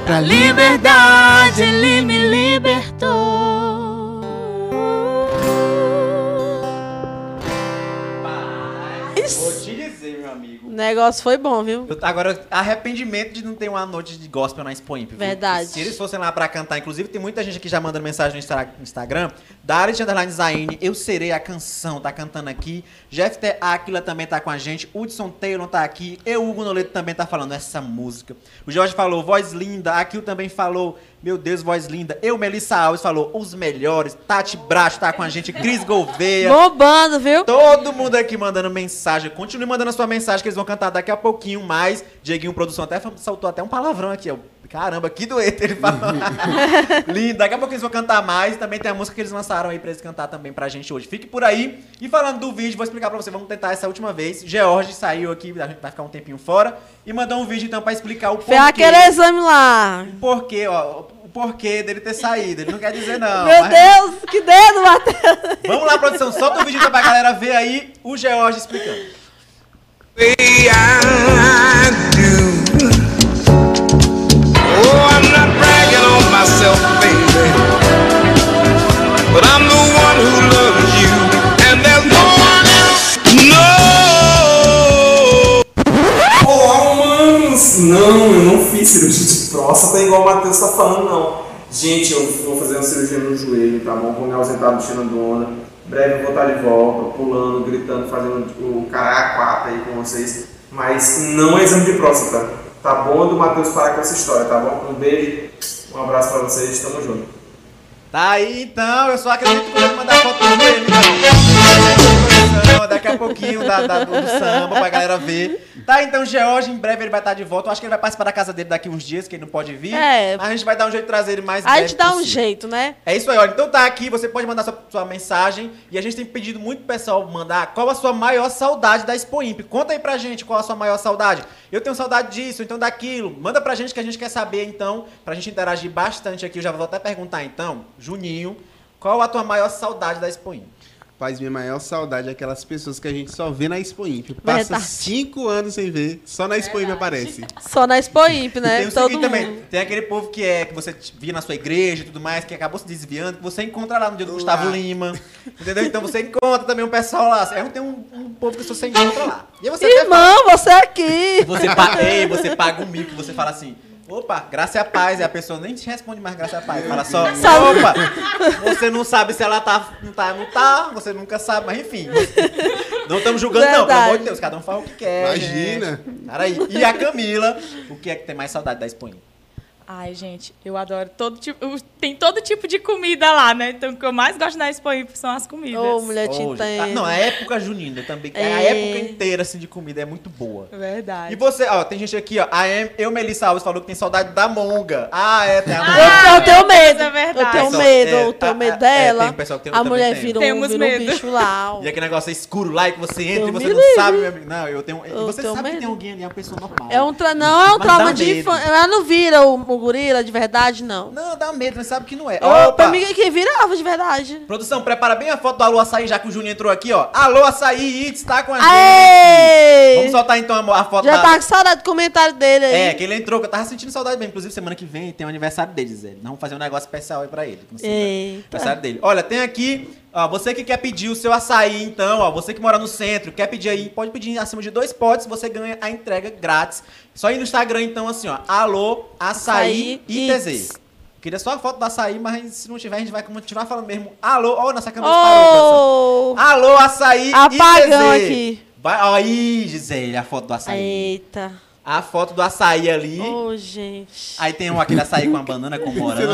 Pra liberdade ele me libertou.
Negócio foi bom, viu?
Eu- agora, arrependimento de não ter uma noite de gospel na Expo Imp, viu?
Verdade.
Se eles fossem lá pra cantar, inclusive tem muita gente aqui já mandando mensagem no Instagram. Dalit Underline Zaine, eu serei a canção, tá cantando aqui. Jeff T. Aquila também tá com a gente. Hudson Taylor tá aqui. Eu, Hugo Noleto, também tá falando essa música. O Jorge falou, voz linda. Aquil também falou, meu Deus, voz linda. Eu, Melissa Alves, falou, os melhores. Tati Bracho tá com a gente. Cris Gouveia.
Bombando, viu?
Todo mundo aqui mandando mensagem. Continue mandando a sua mensagem que eles vão cantar daqui a pouquinho mais. Dieguinho Produção até soltou até um palavrão aqui, ó. Caramba, que doente ele falou. Lindo. Daqui a pouco eles vão cantar mais. Também tem a música que eles lançaram aí pra eles cantar também pra gente hoje. Fique por aí. E falando do vídeo, vou explicar pra você. Vamos tentar essa última vez. George saiu aqui, a gente vai ficar um tempinho fora. E mandou um vídeo então pra explicar o
Foi
porquê.
aquele exame lá.
O porquê, ó. O porquê dele ter saído. Ele não quer dizer não.
Meu
mas-
Deus, que dedo, Matheus.
Vamos lá, produção. Solta o vídeo então pra galera ver aí o George explicando.
Não, eu não fiz cirurgia de próstata igual o Matheus tá falando, não. Gente, eu vou fazer uma cirurgia no joelho, tá bom? Vou me ausentar do Xenadona. Breve eu vou estar de volta, pulando, gritando, fazendo o caralho quatro aí com vocês. Mas não é exame de próstata, tá bom? Do Matheus parar com essa história, tá bom? Um beijo, um abraço pra vocês, tamo junto.
Tá aí então, eu só acredito que eu vou mandar foto do então. Daqui a pouquinho da, da- do, samba pra galera ver. Tá, então, George, em breve ele vai estar de volta. Eu acho que ele vai participar da casa dele daqui uns dias, que ele não pode vir.
É.
Mas a gente vai dar um jeito de trazer ele mais
A gente dá um
possível.
jeito, né?
É isso aí, olha. Então tá aqui, você pode mandar sua, sua mensagem. E a gente tem pedido muito pro pessoal mandar qual a sua maior saudade da Expo Imp. Conta aí pra gente qual a sua maior saudade. Eu tenho saudade disso, então daquilo. Manda pra gente que a gente quer saber, então, pra gente interagir bastante aqui. Eu já vou até perguntar, então, Juninho, qual a tua maior saudade da Expo Imp?
Faz minha maior saudade é aquelas pessoas que a gente só vê na Expo Imp. Passa
Verdade.
cinco anos sem ver, só na Expo Imp aparece.
Só na Expo Imp, né?
tem o
Todo
seguinte
mundo.
também, tem aquele povo que é que você via na sua igreja e tudo mais, que acabou se desviando, que você encontra lá no dia do Gustavo Lima. Entendeu? Então você encontra também um pessoal lá. É, tem um, um povo que você encontra lá. E aí você até
Irmão, você aqui.
Você, pa Ei, você paga um mico, você fala assim. Opa, graça e a paz. E a pessoa nem te responde mais graça e a paz. Fala só, opa, você não sabe se ela tá, não tá, não tá, você nunca sabe, mas enfim. Não estamos julgando, não, pelo
Verdade.
amor de Deus, cada um faz o que quer.
Imagina.
gente. Cara aí. E a Camila, o que é que tem mais saudade da Imp?
Ai, gente, eu adoro todo tipo. Tem todo tipo de comida lá, né? Então o que eu mais gosto na Expo são as comidas.
Ô, mulher te.
Ah, não, a época junina também. A
É.
época inteira assim, de comida é muito boa.
Verdade.
E você, ó, tem gente aqui, ó. A Em- eu, Melissa Alves, falou que tem saudade da monga. Ah, é, tem a monga.
Eu, eu tenho medo.
é verdade.
Eu tenho
Pessoal,
medo,
é,
eu tenho
a-
medo
a- é,
dela.
tem um pessoal que tem-
a mulher um,
Temos
vira um
medo.
bicho lá.
E aquele negócio é escuro lá e que você entra
Eu
e você não
livre.
sabe, meu amigo. Não, eu tenho. e
Eu
você
tenho
sabe que
medo.
tem alguém ali, é uma pessoa normal.
É um tra... Não, é um trauma de infância. Ela não vira o gorila de verdade, não.
Não, dá medo, mas sabe que não é. Opa!
pra mim que virava de verdade.
Produção, prepara bem a foto do Alô Açaí, já que o Juninho entrou aqui, ó. Alô Açaí, It's tá com a gente.
Aê!
Vamos soltar então a, foto
Já
da...
tá com saudade do comentário dele aí.
É, que ele entrou, que eu tava sentindo saudade mesmo. Inclusive, semana que vem tem o aniversário dele, Zé. Nós vamos fazer um negócio especial aí pra ele.
Eita.
Aniversário dele. Olha, tem aqui, ó, você que quer pedir o seu açaí, então, ó, você que mora no centro, quer pedir aí, pode pedir acima de dois potes, você ganha a entrega grátis. Só ir no Instagram, então, assim, ó, alô, açaí,
Açaí
ITZ. Queria só a foto do açaí, mas se não tiver, a gente vai continuar falando mesmo. Alô, ó, nossa câmera.
Oh!
Alô, açaí,
Apagão
ITZ.
aqui.
Vai, ó, aí, Gisele, a foto do açaí.
Eita.
A foto do açaí ali.
Ô, gente.
Aí tem um, aquele açaí com a banana com morango.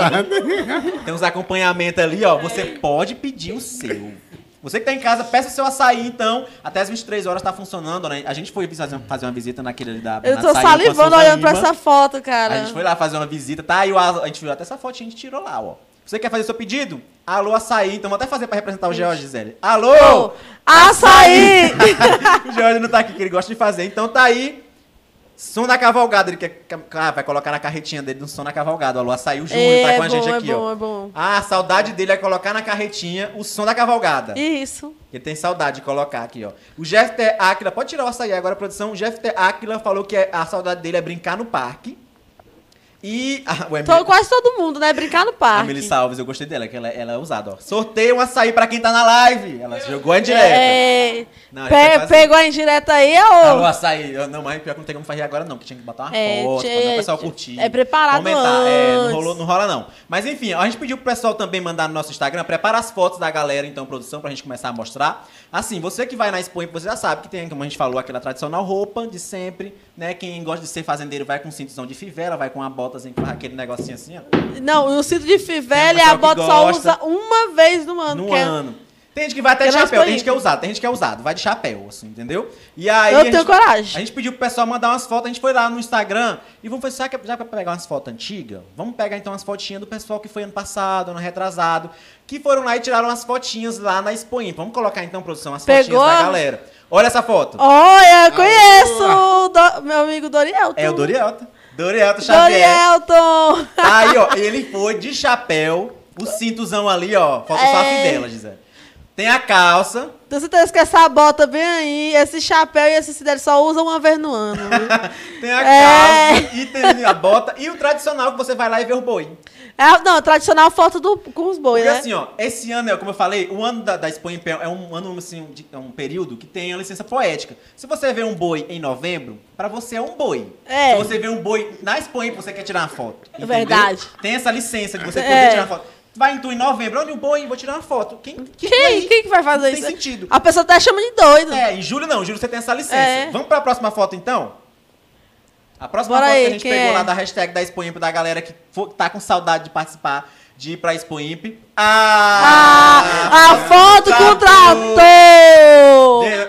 Tem uns acompanhamentos ali, ó. Você pode pedir o seu. Você que tá em casa, peça o seu açaí, então. Até as 23 horas tá funcionando, né? A gente foi fazer fazer uma visita naquele ali da
Eu
na
tô
açaí
salivando olhando pra essa foto, cara.
A gente foi lá fazer uma visita, tá? E o, a gente viu até essa fotinha, a gente tirou lá, ó. Você quer fazer seu pedido? Alô, açaí. Então vou até fazer pra representar o George, Gisele. Alô!
Ô, açaí!
o George não tá aqui, que ele gosta de fazer. Então tá aí. Som da cavalgada. Ele quer, ah, vai colocar na carretinha dele no som da cavalgada. Alô, açaí. O Júnior tá
É
com a gente
bom, é
aqui,
bom,
ó.
é bom.
Ah, a saudade dele é colocar na carretinha o som da cavalgada.
Isso.
Ele tem saudade de colocar aqui, ó. O Jeff T. Aquila, pode tirar o açaí agora, produção. O Jeff T. Aquila falou que é- a saudade dele é brincar no parque. E. O Emily-
Tô, quase todo mundo, né? Brincar no
a
parque.
Melissa Alves, eu gostei dela, que ela, ela é usada, ó. Sorteio um açaí pra quem tá na live. Ela jogou em direta.
É,
Não,
pe-
fazer-
pegou a indireta aí, ô.
açaí. Eu- Não, mas pior que não tem como fazer agora, não, que tinha que botar uma
É,
foto,
tinha-
fazer o pessoal curtir.
é preparado
comentar. É, não, rolou, não rola, não. Mas enfim, ó, a gente pediu pro pessoal também mandar no nosso Instagram, prepara as fotos da galera, então, produção, pra gente começar a mostrar. Assim, você que vai na Expo, você já sabe que tem, como a gente falou, aquela tradicional roupa de sempre, né? Quem gosta de ser fazendeiro vai com cintzão de fivela, vai com a botazinha, com aquele negocinho assim, ó.
Não, o cinto de e
um
a bota só usa uma vez no ano.
no
é-
ano. Tem gente que vai até de
é
chapéu, tem gente que é usado, tem gente que é usado, vai de chapéu, assim, entendeu? E aí.
Eu
a
tenho
gente-
coragem.
A gente pediu pro pessoal mandar umas fotos, a gente foi lá no Instagram e vamos fazer, sabe que já pra pegar umas fotos antigas? Vamos pegar então umas fotinhas do pessoal que foi ano passado, ano retrasado, que foram lá e tiraram umas fotinhas lá na Expo Imp. Vamos colocar então, produção, as
Pegou?
fotinhas da galera. Olha essa foto.
Olha, eu conheço o Do- meu amigo Dorielton.
É o Dorielta. Dorielta Xavier.
Dorielton.
Aí, ó, ele foi de chapéu, o cintozão ali, ó, falta só a
É.
fivela, Gisele. Tem a calça,
Tenho certeza que essa bota bem aí, esse chapéu e esse cidade só usam uma vez no ano.
Tem a
É.
calça e tem a bota e o tradicional que você vai lá e vê o boi.
é, não, a tradicional foto do, com os bois,
Porque
né?
assim, ó, esse ano, é, como eu falei, o ano da, da Expo Impel é um ano, assim, de- é um período que tem a licença poética. Se você vê um boi em novembro, pra você é um boi.
É.
Se você vê um boi na Expo Impel, você quer tirar uma foto. entendeu?
verdade.
Tem essa licença de você
É.
poder tirar uma foto. Vai em tu em novembro, olha um boi, vou tirar uma foto. Quem, quem,
Quem, quem que vai fazer
Não
isso?
tem sentido.
A pessoa até chama de doido.
É, em julho não, em julho você tem essa licença.
É.
Vamos pra próxima foto então? A próxima
Bora
foto
aí,
que a gente pegou
é?
lá da hashtag da Expo Imp, da galera que tá com saudade de participar, de ir pra Expo Imp. Ah!
Ah, a foto com o
Trator!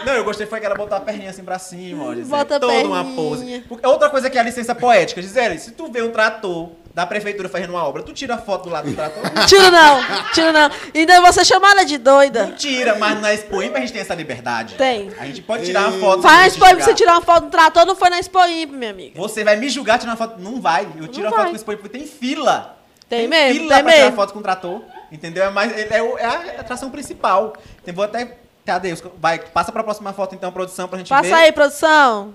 Não, eu gostei foi que ela botou a perninha assim pra cima, Gisele.
Bota a
Toda uma
perninha.
pose. Porque- Outra coisa que é a licença poética, Gisele, se tu vê um trator da prefeitura fazendo uma obra, tu tira a foto do lado do trator?
Tira não, tira não. Ainda você chamar ela de doida.
Não tira, mas na Expo Imp a gente tem essa liberdade.
Tem.
A gente pode tirar uma foto.
Vai na Expo Imp, você tirar uma foto do trator, não foi na Expo Imp, minha amiga.
Você vai me julgar tirando uma foto? Não vai. Eu tiro
Não
a foto
vai.
com Expo Imp porque tem fila.
Tem mesmo,
fila
tem
pra tirar
mesmo.
foto com o trator. Entendeu? É, mais, é, é a atração principal. Então, vou até. Cadê? Vai, passa pra próxima foto então, produção, pra gente ver.
Passa aí, produção.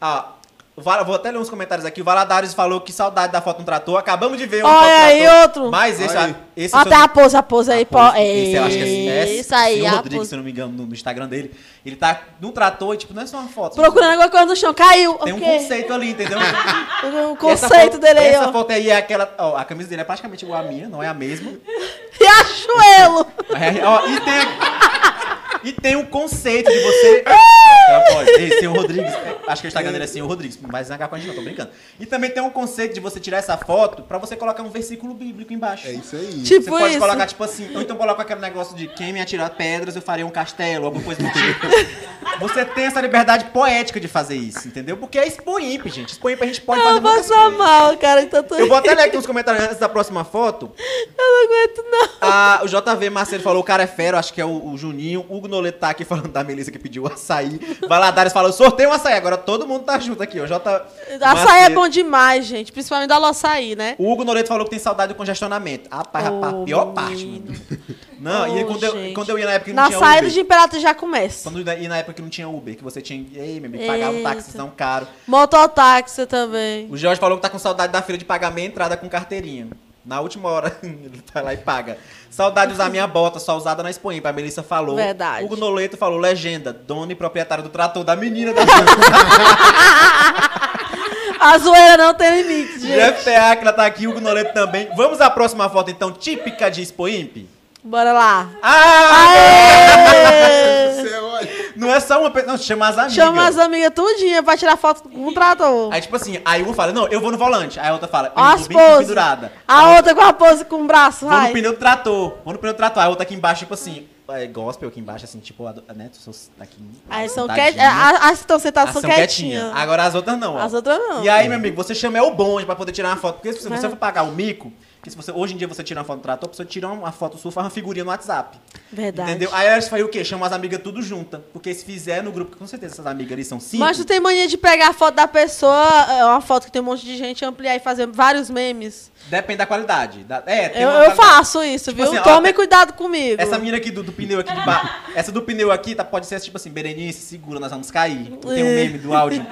Ah, vou até ler uns comentários aqui. O Valadares falou que saudade da foto no trator. Acabamos de ver um
Olha aí,
trator.
outro.
Mas esse,
Olha
esse
Até a pose, a pose aí. pô.
Esse, eu acho que é, é
Isso aí, a
Rodrigues,
pose.
se eu não me engano, no, Instagram dele. Ele tá num trator e, tipo, não é só uma foto.
Procurando alguma coisa no chão, caiu.
Tem um
ok.
conceito ali, entendeu?
O conceito
foto-
dele aí,
Essa
ó.
foto aí é aquela. Ó, a camisa dele é praticamente igual a minha, não é a mesma.
Riachuelo.
É, ó, e tem. E tem um conceito de você. Ela pode. Ei, senhor Rodrigues. é, Acho que o Instagram dele é senhor Rodrigues. Não vai zangar com a gente, não, tô brincando. E também tem um conceito de você tirar essa foto pra você colocar um versículo bíblico embaixo.
É isso aí.
Tipo
Você pode
isso.
colocar, tipo assim, ou então coloca aquele negócio de quem me atirar pedras, eu farei um castelo, alguma coisa do tipo. Você tem essa liberdade poética de fazer isso, entendeu? Porque é Expo Imp, gente. Expo Imp a gente pode fazer
Eu
muitas
passo
coisas.
mal, cara. Então tô...
Eu vou até ler aqui uns comentários antes da próxima foto.
Eu não aguento, não.
Ah, o JV Marcelo falou, o cara é fera, acho que é o, o Juninho. Hugo Noleto tá aqui falando da Melissa que pediu açaí. Valadares falou, sorteio um açaí. Agora todo mundo tá junto aqui, ó. J...
Açaí é bom demais, gente. Principalmente da açaí, né?
O Hugo Noleto falou que tem saudade do congestionamento. Rapaz, rapaz,
Ô,
pior parte, mano. Não, e aí
Ô,
quando eu, quando eu ia na época que não
Na
tinha
saída
Uber.
de Imperatriz já começa.
Quando ia na época que não tinha Uber, que você tinha. Ei, meu amigo, pagava um táxi tão caro.
Mototáxi também.
O Jorge falou que tá com saudade da fila de pagamento e entrada com carteirinha. Na última hora, ele vai lá e paga. Saudade de usar minha bota, só usada na Expo Imp. A Melissa falou.
Verdade.
Hugo Noleto falou, legenda, dono e proprietário do trator da menina da
A zoeira não tem limite, gente.
Jeff Teacla tá aqui, Hugo Noleto também. Vamos à próxima foto, então, típica de Expo Imp?
Bora lá.
Ah!
Aê!
É só uma pessoa, não, chama as amigas.
Chama as amigas tudinha pra tirar foto com um trator.
Aí, tipo assim, aí uma fala, não, eu vou no volante. Aí a outra fala, eu
as
vou bem pendurada.
A outra com a pose com o braço,
Vou no
vai.
pneu do trator. Vou no pneu do trator. Aí a outra aqui embaixo, tipo assim, é gospel aqui embaixo, assim, tipo, né? Sou aqui.
Aí são quietinhas. As que estão sentadas são
são
quietinhas.
quietinhas. Agora as outras não, ó.
As outras não.
E aí, meu amigo, você chama é o bonde pra poder tirar uma foto. Porque se você
Mas-
for pagar o mico, que se você, hoje em dia você tira uma foto do trator, a pessoa tira uma foto sua, faz uma figurinha no WhatsApp.
Verdade.
Entendeu? Aí elas fazem o quê? Chama as amigas tudo junta. Porque se fizer no grupo, com certeza essas amigas ali são cinco.
Mas tu tem mania de pegar a foto da pessoa, é uma foto que tem um monte de gente, ampliar e fazer vários memes.
Depende da qualidade. Da- é, tem
Eu, eu faço isso,
Tipo
viu?
assim, ó,
Tome
até-
cuidado comigo.
Essa menina aqui do, do pneu aqui de baixo. essa do pneu aqui tá, pode ser tipo assim, Berenice, segura, nós vamos cair. Tem um
É.
meme do áudio.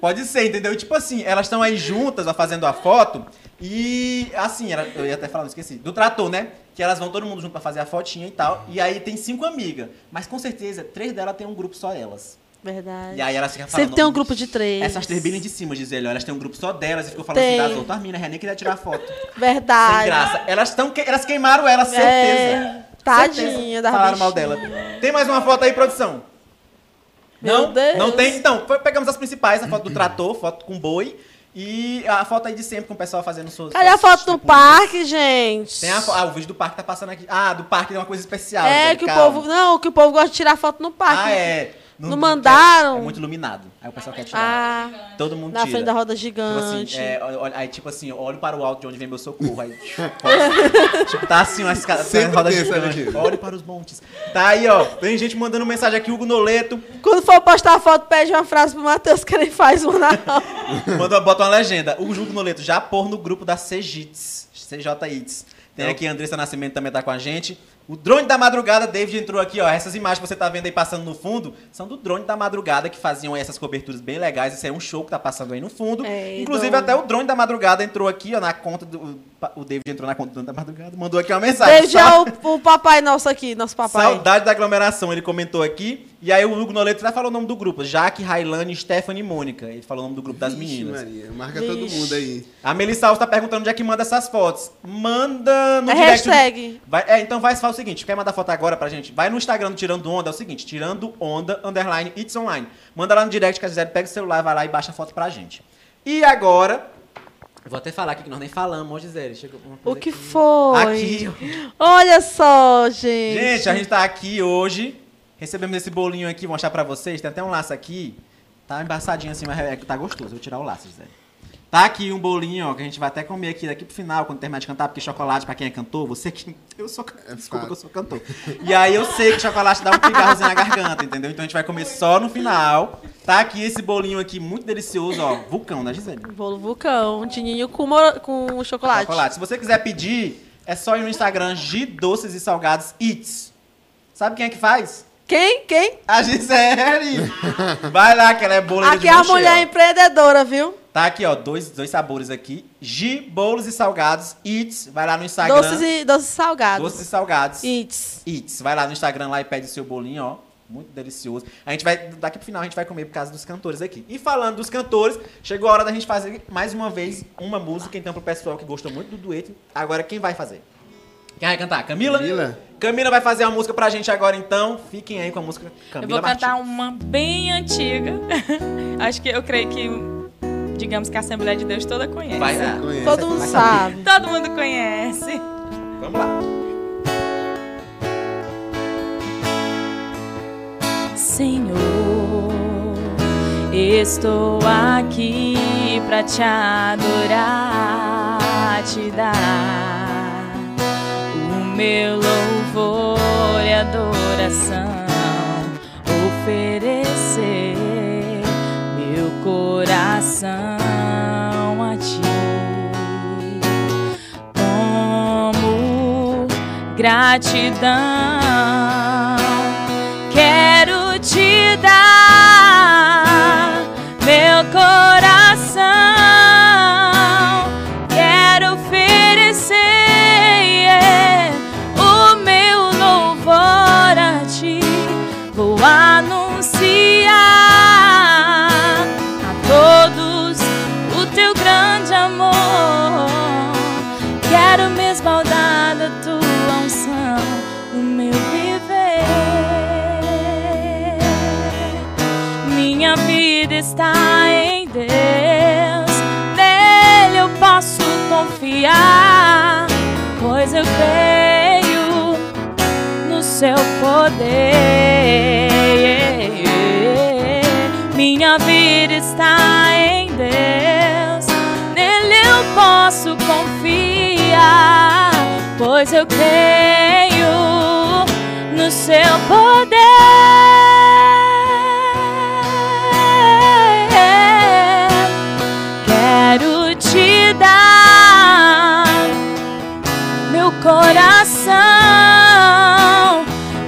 Pode ser, entendeu? Tipo assim, elas estão aí juntas, ó, fazendo a foto. E assim, ela- eu ia até falar, não esqueci. Do trator, né? Que elas vão todo mundo junto pra fazer a fotinha e tal. E aí tem cinco amigas. Mas com certeza, três delas tem um grupo só elas.
Verdade.
E aí elas ficam falando.
Sempre tem um grupo de três.
Essas três bem de cima, Gisele, ó, elas têm um grupo só delas e ficam falando
Tem.
assim das outras. As meninas nem queria tirar foto.
Verdade.
Sem graça. Elas, tão, que- elas queimaram ela, certeza.
É, tadinha
Certeza.
da
Falaram mal dela. Tem mais uma foto aí, produção?
Meu
não?
Deus.
Não tem? Então, pegamos as principais, a foto do trator, foto com boi e a foto aí de sempre com o pessoal fazendo suas...
Cadê a foto do parque, gente?
Tem a Ah, o vídeo do parque tá passando aqui. Ah, do parque é uma coisa especial.
É
Gisele,
que o
calma.
povo. Não, que o povo gosta de tirar foto no parque.
Ah, é.
Não mandaram?
É, muito iluminado. Aí o pessoal quer tirar.
Ah,
Todo mundo
na
tira.
frente da roda
Tipo assim,
gigante.
é, aí tipo assim, eu olho para o alto de onde vem meu socorro. Aí, tipo, tipo, tá assim, uma escada, roda gigante. Olho para os montes. Tá aí, ó. Tem gente mandando mensagem aqui, Hugo Noleto.
Quando for postar foto, pede uma frase pro Matheus que ele faz uma na hora.
Mandou, bota uma legenda. O Hugo Noleto já pôr no grupo da CJITS. CJITS. Tem aqui a Andressa Nascimento também tá com a gente. O drone da madrugada, David entrou aqui, ó. Essas imagens que você tá vendo aí passando no fundo são do drone da madrugada que faziam essas coberturas bem legais. Esse é um show que tá passando aí no fundo.
É,
Inclusive,
drone.
até o drone da madrugada entrou aqui, ó, na conta do. O David entrou na conta do drone da madrugada, mandou aqui uma mensagem.
É
Sa-
o, o papai nosso aqui, nosso papai.
Saudade da aglomeração, ele comentou aqui. E aí o Hugo Noleto já falou o nome do grupo. Jaque, Railane, Stephanie e Mônica. Ele falou o nome do grupo das
Vixe,
meninas.
Maria, marca todo
Vixe.
mundo aí.
A Melissa Alves tá perguntando onde é que manda essas fotos. Manda no
É
direct.
hashtag.
Vai, é, então vai, faz o seguinte, quer mandar foto agora pra gente? Vai no Instagram do Tirando Onda, é o seguinte, Tirando Onda, underline, it's online. Manda lá no direct que a Gisele pega o celular, vai lá e baixa a foto pra gente. E agora, vou até falar aqui que nós nem falamos, ô Gisele. Chegou uma
O que
aqui.
foi?
Aqui.
Olha só, gente.
Gente, a gente tá aqui hoje, recebemos esse bolinho aqui, vou mostrar pra vocês, tem até um laço aqui, tá embaçadinho assim, mas é que tá gostoso, vou tirar o laço, Gisele. Tá aqui um bolinho, ó, que a gente vai até comer aqui daqui pro final, quando terminar de cantar, porque chocolate, pra quem é cantor, você que... Eu sou...
É
Desculpa que eu sou cantor. E aí eu sei que chocolate dá um pigarrozinho na garganta, entendeu? Então a gente vai comer só no final. Tá aqui esse bolinho aqui, muito delicioso, ó, vulcão, né, Gisele?
Bolo vulcão, de ninho com, mor- com chocolate.
Chocolate. Se você quiser pedir, é só ir no Instagram G Doces e Salgados Eats. Sabe quem é que faz?
Quem? Quem?
A Gisele! Vai lá, que ela é boleira
Aqui
de
é a mulher
ó.
empreendedora, viu?
Tá aqui, ó, dois, dois sabores aqui. Gi, bolos e salgados, Eats. Vai lá no Instagram.
Doces e, doces salgados.
Doces e salgados.
Eats.
Eats. Vai lá no Instagram lá e pede o seu bolinho, ó. Muito delicioso. A gente vai, daqui pro final, a gente vai comer por causa dos cantores aqui. E falando dos cantores, chegou a hora da gente fazer mais uma vez uma música, então, pro pessoal que gostou muito do dueto. Agora, quem vai fazer? Quem vai cantar? Camila?
Camila?
Camila vai fazer uma música pra gente agora, então. Fiquem aí com a música
Eu
Camila
vou cantar
Martins.
uma bem antiga. Acho que eu creio que, digamos que a Assembleia de Deus toda conhece.
Vai, é.
Conhece.
Todo mundo
vai
sabe.
Todo mundo conhece.
Vamos lá.
Senhor, estou aqui pra te adorar, te dar meu louvor e adoração, oferecer meu coração a ti como gratidão. Está em Deus, nele eu posso confiar, pois eu creio no seu poder. Minha vida está em Deus, nele eu posso confiar, pois eu creio no seu poder. Te dar meu coração.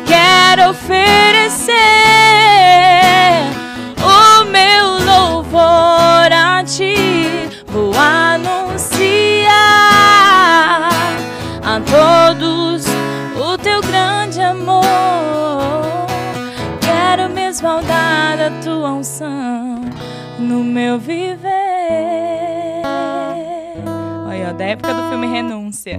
Quero oferecer o meu louvor a ti. Vou anunciar a todos o teu grande amor. Quero me esbaldar da tua unção no meu viver. Da época do filme Renúncia.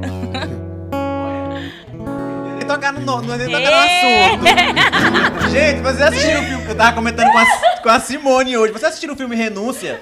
Nem tocar no, no, nem tocar no assunto. Gente, vocês assistiram o filme? Eu tava comentando com a, com a Simone hoje. Vocês assistiram o filme Renúncia?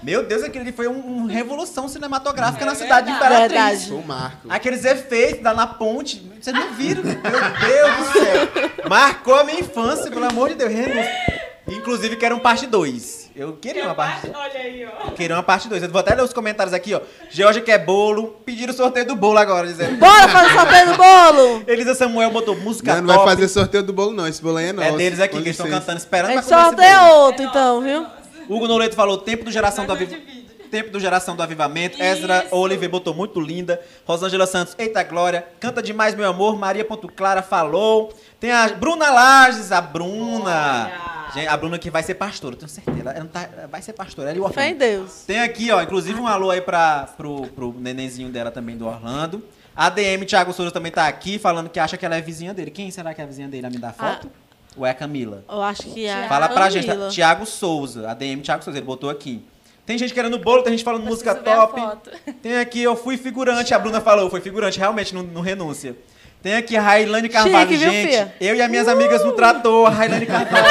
Meu Deus, ali foi um- uma revolução cinematográfica na cidade de Imperatriz.
Verdade.
Sou o Marco.
Aqueles efeitos da na ponte, vocês não viram? Meu Deus do céu. Marcou a minha infância, pelo amor de Deus. Renúncia. Inclusive, quero um parte 2. Eu queria uma parte
Olha aí, ó.
Eu queria uma parte 2. Eu vou até ler os comentários aqui, ó. Georgia quer bolo. Pediram o sorteio do bolo agora, dizendo.
Bora fazer sorteio do bolo!
Elisa Samuel botou música
Não, não vai fazer sorteio do bolo, não. Esse bolo aí é nosso.
É deles aqui
Com
que eles estão cantando, esperando
A
pra
gente
comer esse
sorteia
bolo.
outro, então, viu?
Hugo Noleto falou tempo do geração do avivamento. Tempo do geração do avivamento. Ezra Oliver botou muito linda. Rosângela Santos, eita glória. Canta demais, meu amor. Maria Ponto Clara falou. Tem a Bruna Lages, a Bruna. Gente, a Bruna que vai ser pastora, tenho certeza. Ela não tá, ela vai ser pastora. Ela e o
Fé em
Orlando.
Deus.
Tem aqui, ó, inclusive um alô aí pra, pro, pro nenenzinho dela também, do Orlando. A DM Thiago Souza também tá aqui, falando que acha que ela é vizinha dele. Quem será que é a vizinha dele? A me dá foto? Ou é a Camila?
Eu acho que é.
Fala pra gente,
Camila.
tá? Tiago Souza, ADM Tiago Souza, ele botou aqui. Tem gente querendo bolo, tem gente falando música
Preciso
top. Tem aqui, eu fui figurante, a Bruna falou, foi figurante, realmente, não, não renúncia. Tem aqui a Railane Carvalho,
Chique, viu,
gente.
fia?
eu e as minhas amigas no trator, a Railane Carvalho.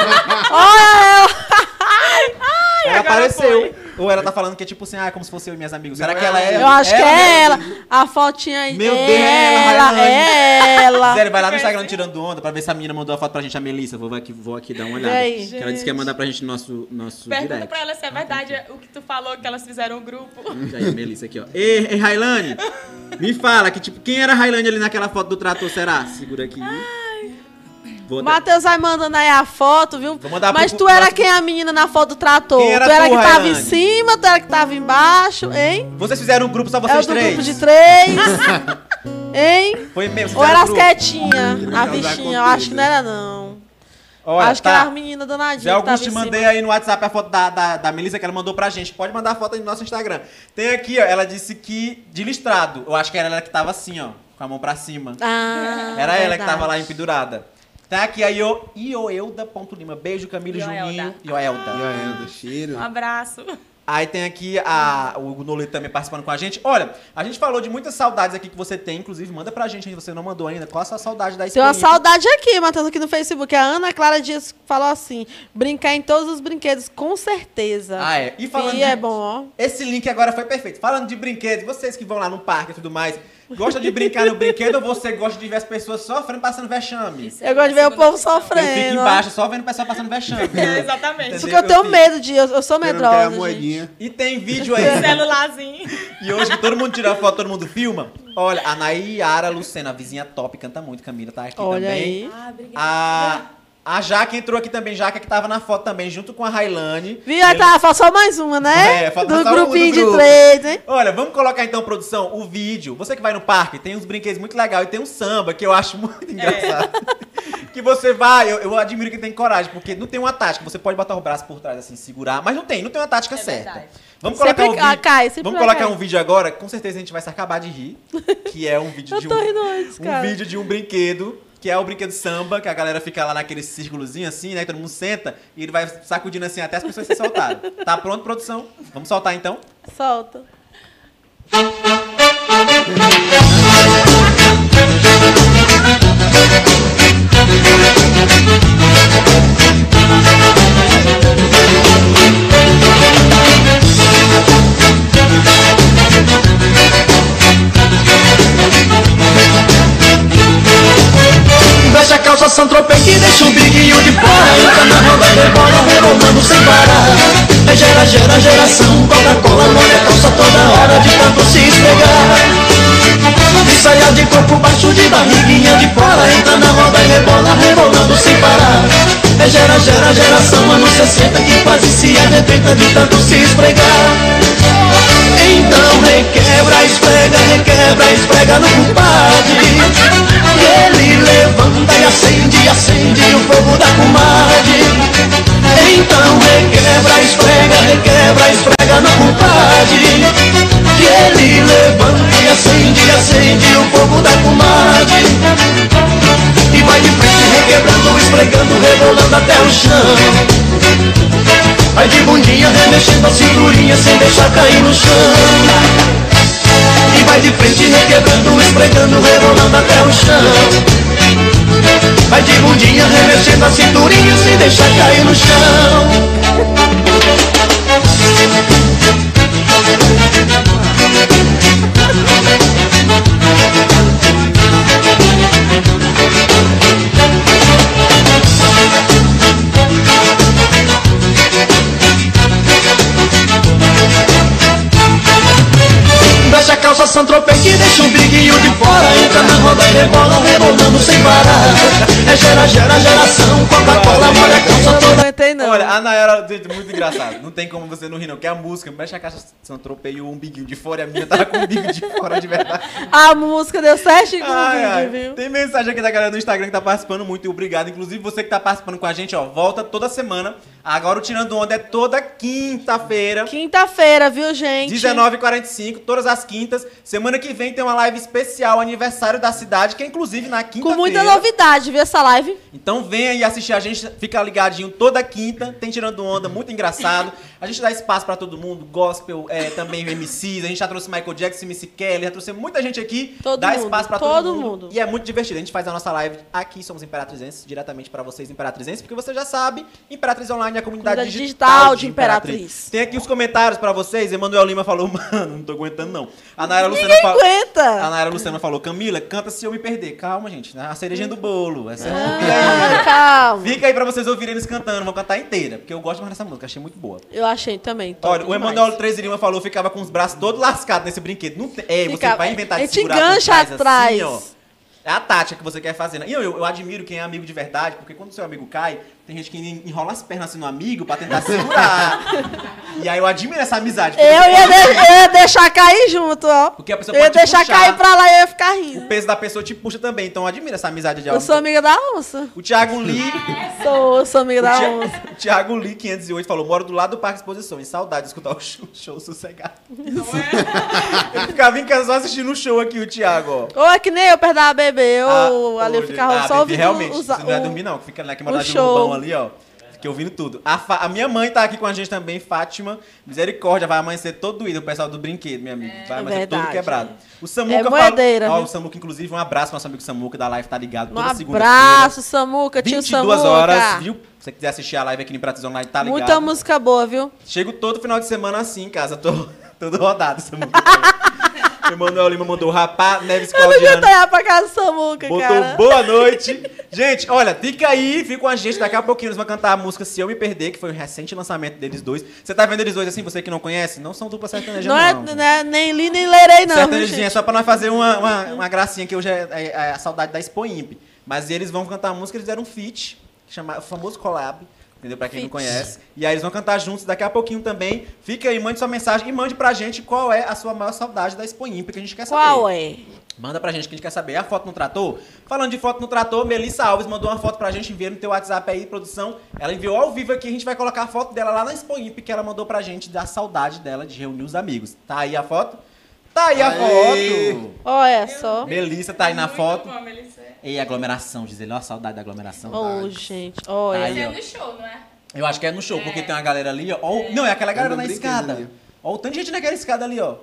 Olha
ela apareceu. Ou ela tá falando que é tipo assim, ah, é como se fosse eu e minhas amigas. Será
Não
que
é
ela é?
Eu acho que é ela. A fotinha aí.
Meu Deus,
ela, é ela.
Zé, vai lá no Instagram tirando onda pra ver se a menina mandou a foto pra gente, a Melissa. Vou aqui, vou aqui dar uma olhada.
Aí?
Que ela disse que ia mandar pra gente no nosso, nosso
Pergunta
direct.
pra ela se é verdade o que tu falou que elas fizeram um grupo.
E aí, Melissa aqui, ó. Ei, ei, Railane, me fala que tipo, quem era a Railane ali naquela foto do trator, será? Segura aqui. Vou
Matheus vai mandando aí a foto, viu? Mas
pro-
tu era quem a menina na foto do trator?
Quem era
tu era
tu,
que tava
Railane?
em cima, tu era que tava embaixo, hein?
Vocês fizeram um grupo só
É
vocês três?
grupo de três. hein?
Foi mesmo,
Ou era as quietinhas? A bichinha, eu acho que não era, não.
Olha,
acho que
tá.
era as meninas danadinhas. Que
Augusto, te
tava
mandei aí no WhatsApp a foto da, da, da Melissa que ela mandou pra gente. Pode mandar a foto aí no nosso Instagram. Tem aqui, ó, ela disse que de listrado. Eu acho que era ela que tava assim, ó, com a mão pra cima.
Ah,
Era ela que
verdade.
tava lá empedurada. Tá aqui a Io, Ioelda.lima. Beijo, Camila e
Ioelda.
Juninho. Ioelda.
Aí, do cheiro.
Um abraço.
Aí tem aqui a, o Nolito também participando com a gente. Olha, a gente falou de muitas saudades aqui que você tem, inclusive, manda pra gente, se você não mandou ainda. Qual a sua saudade da
Tem uma saudade aqui, Matheus, aqui no Facebook. A Ana Clara Dias falou assim: brincar em todos os brinquedos, com certeza.
Ah, é. E falando
E
de-
é bom, ó.
Esse link agora foi perfeito. Falando de brinquedos, vocês que vão lá no parque e tudo mais, gostam de brincar no brinquedo ou você gosta de ver as pessoas sofrendo, passando vexame?
Eu gosto de ver o povo
Eu fico
sofrendo.
embaixo só vendo o pessoal passando vexame.
É, exatamente.
Porque eu tenho medo de. Eu, eu sou medrosa.
moedinha.
E tem vídeo aí.
Celularzinho.
E hoje que todo mundo tira foto, todo mundo filma. Olha, a Nayara Lucena, a vizinha top, canta muito. Camila tá aqui
Olha
também.
aí.
Ah, obrigada.
A, a Jaque entrou aqui também, Jaque que tava na foto também, junto com a Railane.
Viu? Aí tá, falta só mais uma, né?
É, falta
do
só uma do
grupinho
grupo.
de três, hein?
Olha, vamos colocar então, produção, o vídeo. Você que vai no parque, tem uns brinquedos muito legais e tem um samba que eu acho muito engraçado. que você vai, eu, eu admiro que tem coragem, porque não tem uma tática. Você pode botar o braço por trás assim, segurar, mas não tem, não tem uma tática certa.
verdade.
Vamos
Sempre
colocar um
ca-
vídeo.
cai, sempre
vamos colocar um vídeo agora, com certeza a gente vai se acabar de rir, que é um vídeo
Eu
de
tô
um
rindo antes,
um vídeo de um brinquedo, que é o brinquedo samba, que a galera fica lá naquele círculozinho assim, né? Todo mundo senta e ele vai sacudindo assim até as pessoas se soltarem. Tá pronto, produção? Vamos soltar então?
Solta.
Santropê que deixa o biguinho de fora. Entra na roda rebola, rebolando sem parar. É gera, gera, geração Coca-Cola molha a calça toda hora De tanto se esfregar. De saia de corpo baixo, de barriguinha de fora. Entra na roda e rebola, rebolando sem parar. É gera, gera, geração Anos 60 que quase se arrebenta De tanto se esfregar então requebra, esfrega, requebra, esfrega no compadre E ele levanta e acende, acende o fogo da comadre. Então requebra, esfrega, requebra, esfrega no compadre E ele levanta e acende, acende o fogo esfregando, rebolando até o chão. Vai de bundinha remexendo a cinturinha sem deixar cair no chão. E vai de frente requebrando, esfregando, rebolando até o chão. Vai de bundinha remexendo a cinturinha sem deixar cair no chão Veste a calça Santropê que deixa o biguinho de fora. Entra na roda e rebola, rebolando sem parar. É gera, gera, geração. Coca-Cola a calça toda
sei não.
Olha, a Nayara, gente, muito engraçado. Não tem como você não rir, não. Que a música, mexe a caixa São Tropei o umbiguinho de fora e a minha tava com o umbigo de fora de verdade.
A música deu certinho com
Ai, ai.
viu?
Tem mensagem aqui da galera do Instagram que tá participando muito e obrigado. Inclusive você que tá participando com a gente, ó, volta toda semana. Agora o Tirando Onda é toda quinta-feira.
Quinta-feira, viu, gente?
19h45, todas as quintas. Semana que vem tem uma live especial, aniversário da cidade, que é inclusive na quinta-feira.
Com muita novidade, viu, essa live?
Então venha aí assistir a gente, fica ligadinho toda quinta, tem Tirando Onda, muito engraçado. A gente dá espaço pra todo mundo, gospel, é, também MCs, a gente já trouxe Michael Jackson, MC Kelly, já trouxe muita gente aqui.
Todo
dá
mundo,
espaço pra
todo
todo, mundo.
mundo.
E é muito divertido. A gente faz a nossa live aqui, somos Imperatrizenses, diretamente pra vocês, Imperatrizenses, porque você já sabe, Imperatriz Online é a comunidade
Comunidade
digital,
digital
de Imperatriz.
Imperatriz.
Tem aqui os comentários pra vocês. Emanuel Lima falou, mano, não tô aguentando não. A Nayara Luciana
Ninguém
falou.
aguenta.
A Nayara Luciana falou, Camila, canta se eu me perder. Calma, gente, né? a cerejinha do bolo. Essa é
Ah, calma.
Fica aí pra vocês ouvirem eles cantando, vão cantar inteira, porque eu gosto mais dessa música, achei muito boa.
Eu achei também.
Olha, o. Emanuel 13 Lima falou ficava com os braços todos lascados nesse brinquedo. Não tem, é, você
Ficava-
vai inventar de segurar
engancha
trás,
atrás.
Assim, ó. É a tática que você quer fazer. né? E eu, eu, eu admiro quem é amigo de verdade, porque quando seu amigo cai, tem gente que enrola as pernas assim no amigo pra tentar segurar. e aí eu admiro essa amizade.
Eu ia, de- eu ia deixar cair junto, ó.
Porque a pessoa
eu ia deixar
puxar.
cair pra lá e eu ia ficar
O
rindo.
peso da pessoa te puxa também, então eu admiro essa amizade de
Eu sou amiga da onça.
O Thiago Lee.
Sou, eu sou amiga
O
da onça.
o Thiago Lee 508 falou: moro do lado do Parque Exposições. Saudade de escutar o show, show sossegado. Ele ficava em casa só assistindo o show aqui, o Thiago, ó.
Ou é que nem eu perder a bebê, ou
Ah,
ali eu ficava
ah,
só ouvindo
realmente,
os,
você não vai
o-
dormir não, que fica naquele
o
moradinho
show.
Ali, ó. Fiquei ouvindo tudo. A, Fa- a minha mãe tá aqui com a gente também, Fátima. Misericórdia, vai amanhecer todo doído o pessoal do brinquedo, minha amiga. Vai amanhecer todo quebrado. O Samuca
É
Ó, o Samuca, inclusive, um abraço pro nosso amigo Samuca da live, tá ligado?
Um
Toda segunda-feira.
abraço, Samuca, tio
22
Samuca.
horas, viu? Se você quiser assistir a live aqui no Imperatriz Online, tá ligado?
Muita música boa, viu?
Chego todo final de semana assim em casa, tô todo rodado, Samuca. Emanuel Lima mandou rapá, Neves
Eu
Claudiano.
estar pra casa do Samuca,
Botou
cara.
boa noite. Gente, olha, fica aí, fica com a gente. Daqui a pouquinho eles vão cantar a música Se Eu Me Perder, que foi o recente lançamento deles dois. Você tá vendo eles dois assim, você que não conhece? Não são dupla sertaneja,
Não
não.
é, né, nem li nem lerei, não.
é
gente?
só pra nós fazer uma, uma, uma gracinha, que hoje é, é- é a saudade da Expo Imp. Mas eles vão cantar a música, eles fizeram um feat, chama, o famoso collab. Entendeu? Pra quem não conhece. E aí eles vão cantar juntos daqui a pouquinho também. Fica aí, mande sua mensagem e mande pra gente qual é a sua maior saudade da Expo Imp, que a gente quer saber.
Qual é?
Manda pra gente que a gente quer saber. A foto no trator? Falando de foto no trator, Melissa Alves mandou uma foto pra gente, enviou no teu WhatsApp aí, produção. Ela enviou ao vivo aqui, a gente vai colocar a foto dela lá na Expo Imp, que ela mandou pra gente, da saudade dela de reunir os amigos. Tá aí a foto? Tá aí a
Aê!
foto!
Olha só.
Melissa tá aí na foto.
Bom, Melissa.
E aglomeração, Gisele, ó a saudade da aglomeração.
Ô, gente,
Tá
olha.
aí,
É
ó.
no show, não é?
Eu acho que é no show, porque tem uma galera ali, ó. Ó, Não, é aquela galera
no
na escada. Ó, o tanto de gente naquela escada ali, ó.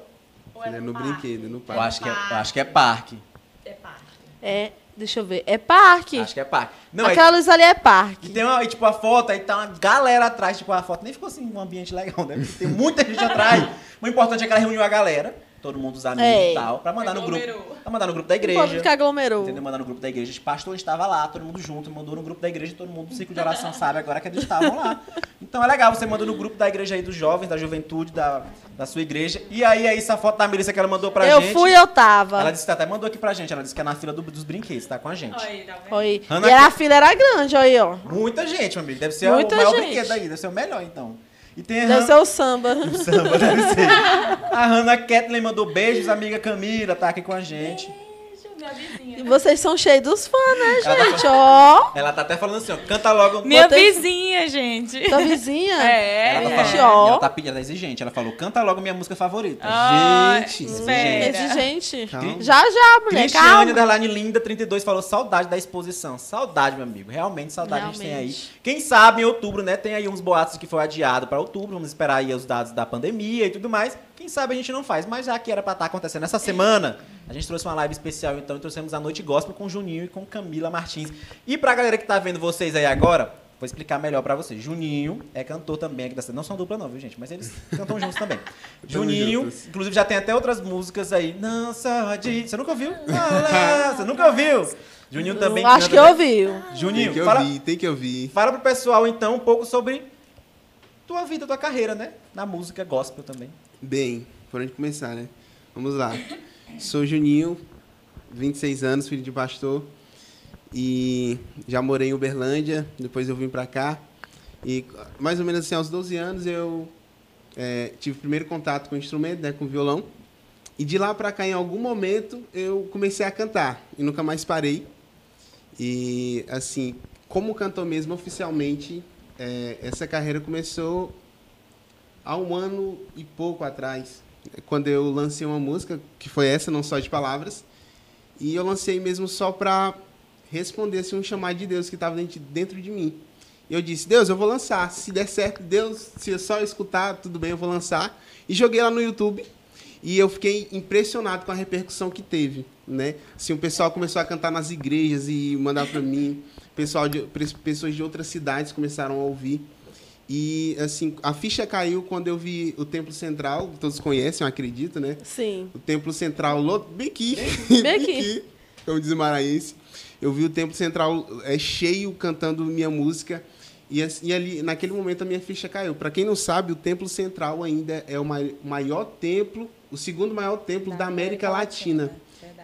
Ou é
É no
parque?
brinquedo, no
Eu
parque.
acho que é, eu acho que é parque.
É parque.
É, deixa eu ver. É parque.
Acho que é parque. Não, é
Aquela luz ali é
E
parque.
tem uma, e, tipo, a foto, aí tá uma galera atrás, tipo, a foto nem ficou assim, um ambiente legal, né? Tem muita gente atrás. O importante é que ela reuniu a galera, todo mundo, os amigos
É.
e tal, pra mandar no grupo.
Aglomerou.
Pra mandar no grupo da
Pode
igreja.
ficar aglomerou.
Entendeu? Mandar no grupo da igreja. O pastor estava lá, todo mundo junto, mandou no grupo da igreja, todo mundo do ciclo de oração sabe agora que eles estavam lá. Então é legal, você manda no grupo da igreja aí dos jovens, da juventude, da, da sua igreja. E aí, aí, essa foto da Melissa que ela mandou pra
eu
gente.
fui, eu tava.
Ela disse que até mandou aqui pra gente. Ela disse que é na fila do- dos brinquedos, tá com a gente.
Aí, tá vendo?
Oi.
Ana
e a fila era grande, aí, ó.
Muita gente, meu amigo. Deve ser
Muita
o maior
gente.
brinquedo aí, deve ser o melhor, então. E tem
Deve
Han-
ser o samba.
o samba, deve ser. A Hannah Kathleen mandou beijos, amiga Camila tá aqui com a gente.
Minha vizinha.
E vocês são cheios dos fãs, né,
Ela tá
gente? Ó.
Ela tá até falando assim, ó, canta logo.
Minha
Botei-
vizinha, gente.
Tua vizinha?
É,
Ela tá,
Gente,
falando,
ó.
ela tá pedindo, ela tá exigente. Ela falou, canta logo minha música favorita.
Ah,
Gente,
espera.
Exigente.
Calma.
Já, já, mulher.
Cristiane, underline linda, 32, falou saudade da exposição. Saudade, meu amigo. Realmente, saudade a gente tem aí.
Realmente.
Quem sabe em outubro, né? Tem aí uns boatos que foi adiado pra outubro. Vamos esperar aí os dados da pandemia e tudo mais. Quem sabe a gente não faz. Mas já que era pra estar acontecendo essa semana, a gente trouxe uma live especial, então, e trouxemos a Noite Gospel com Juninho e com Camila Martins. E pra galera que tá vendo vocês aí agora, vou explicar melhor pra vocês. Juninho é cantor também aqui da cidade. Não são dupla não, viu, gente? Mas eles cantam juntos também. Juninho, inclusive já tem até outras músicas aí. Não só de... Você nunca ouviu? Olá, Você nunca ouviu? Juninho também
Acho que
né?
ouviu.
Juninho,
Tem que
fala,
ouvir, tem que ouvir.
fala pro pessoal então um pouco sobre tua vida, tua carreira, né? Na música gospel também.
Bem, por onde começar, né? Vamos lá. Sou Juninho, 26 anos, filho de pastor. E já morei em Uberlândia, depois eu vim pra cá. E mais ou menos assim, aos 12 anos, eu é, tive o primeiro contato com o instrumento, né, com o violão. E de lá para cá, em algum momento, eu comecei a cantar e nunca mais parei. E, assim, como cantor mesmo, oficialmente, é, essa carreira começou há um ano e pouco atrás, quando eu lancei uma música, que foi essa, Não Só de Palavras. E eu lancei mesmo só para responder assim, um chamado de Deus que estava dentro, dentro de mim. Eu disse, Deus, eu vou lançar. Se der certo, Deus, se eu só escutar, tudo bem, eu vou lançar. E joguei lá no YouTube. E eu fiquei impressionado com a repercussão que teve, né? Assim, o pessoal começou a cantar nas igrejas e mandar para mim. Pessoal de, pessoas de outras cidades começaram a ouvir. E, assim, a ficha caiu quando eu vi o Templo Central, todos conhecem, eu acredito, né?
Sim.
O Templo Central, lo- bem aqui,
Bem aqui.
como diz o maranhense. Eu vi o Templo Central é, cheio cantando minha música. E, e ali, naquele momento, a minha ficha caiu. Para quem não sabe, o Templo Central ainda é o mai- maior templo, o segundo maior templo da, América, Latina.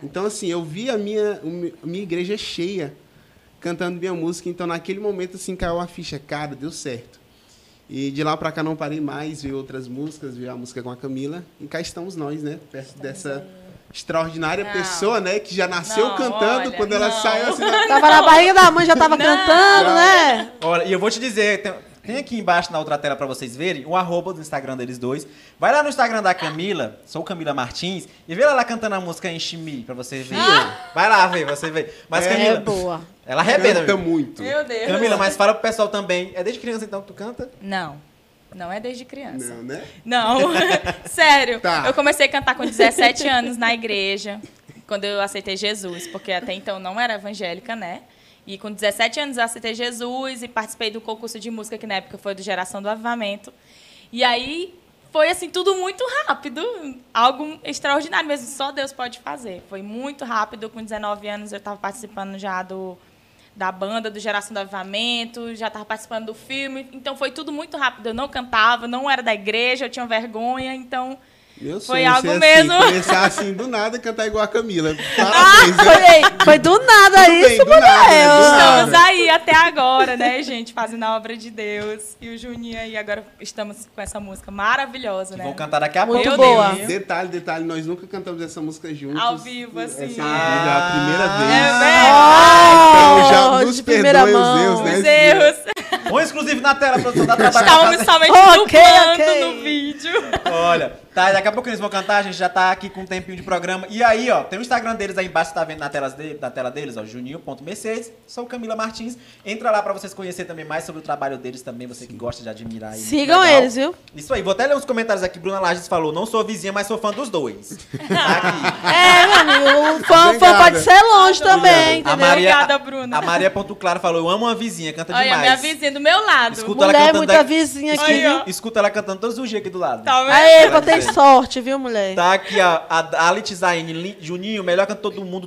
Então, assim, eu vi a minha, a minha igreja cheia cantando minha música. Então, naquele momento, assim, caiu a ficha. Cara, deu certo. E de lá pra cá não parei mais, vi outras músicas, vi a música com a Camila. E cá estamos nós, né? Perto dessa extraordinária
Não.
pessoa, né? Que já nasceu
Não,
cantando
olha,
quando ela
não.
saiu assim. na-
Tava na barriga da mãe, já tava cantando, né?
Olha, e eu vou te dizer, tem, tem aqui embaixo na outra tela pra vocês verem o arroba do Instagram deles dois. Vai lá no Instagram da Camila, sou Camila Martins, e vê ela lá cantando a música Enche-me pra você ver. Vai lá ver, você vê. Mas
É
Camila,
É boa.
Ela arrebenta.
Canta
meu.
muito.
Meu Deus.
Camila, mas fala pro pessoal também. É desde criança então que tu canta?
Não. Não é desde criança.
Não, né?
Não, sério.
Tá.
Eu comecei a cantar com 17 anos na igreja, quando eu aceitei Jesus, porque até então não era evangélica, né? E com 17 anos eu aceitei Jesus e participei do concurso de música, que na época foi do Geração do Avivamento. E aí foi assim, tudo muito rápido, algo extraordinário mesmo, só Deus pode fazer. Foi muito rápido, com 19 anos eu estava participando já do da banda do Geração do Avivamento, já estava participando do filme, então foi tudo muito rápido. Eu não cantava, não era da igreja, eu tinha vergonha, então
Meu
Foi
sonho
algo
ser
mesmo.
Assim, começar assim do nada e cantar igual a Camila.
Ah,
Parabéns.
foi, ei, foi do nada
Tudo bem,
isso,
do nada,
Manoel.
do nada.
estamos aí até agora, né, gente, fazendo a obra de Deus. E o Juninho aí agora estamos com essa música maravilhosa, né?
Vão cantar daqui a
Muito
pouco.
boa.
Deus.
Detalhe, detalhe, nós nunca cantamos essa música juntos.
Ao vivo, assim.
Essa é a primeira vez.
É
Então
verdade.
já
Oh,
nos perdoem os
mão.
erros, né?
Os erros.
Um exclusivo na tela, produção da trabalho.
Estávamos somente
Ok,
dublando
ok.
no vídeo.
Olha, tá, daqui a pouco eles vão cantar, a gente já tá aqui com um tempinho de programa. E aí, ó, tem o Instagram deles aí embaixo, tá vendo na tela, dele, na tela deles, ó, juninho.mercedes. Sou Camila Martins. Entra lá pra vocês conhecerem também mais sobre o trabalho deles também, você que gosta de admirar aí.
Sigam
legal.
eles, viu?
Isso aí, vou até ler uns comentários aqui. Bruna Lages falou, não sou vizinha, mas sou fã dos dois. Tá aqui.
É, amigo, o fã, fã pode ser longe também,
A
entendeu?
Maria,
Obrigada, Bruna.
A Maria Ponto Claro falou, eu amo uma vizinha, canta
Olha,
demais.
minha vizinha do meu lado.
Escuta ela
Mulher,
cantando
muita
daqui-
vizinha aqui, viu?
Escuta ela cantando todos os dias aqui do lado.
Tá vendo?
Dizer.
Sorte, viu, mulher?
Tá aqui a, a Ali Tizaine, Li- Juninho, melhor cantor do mundo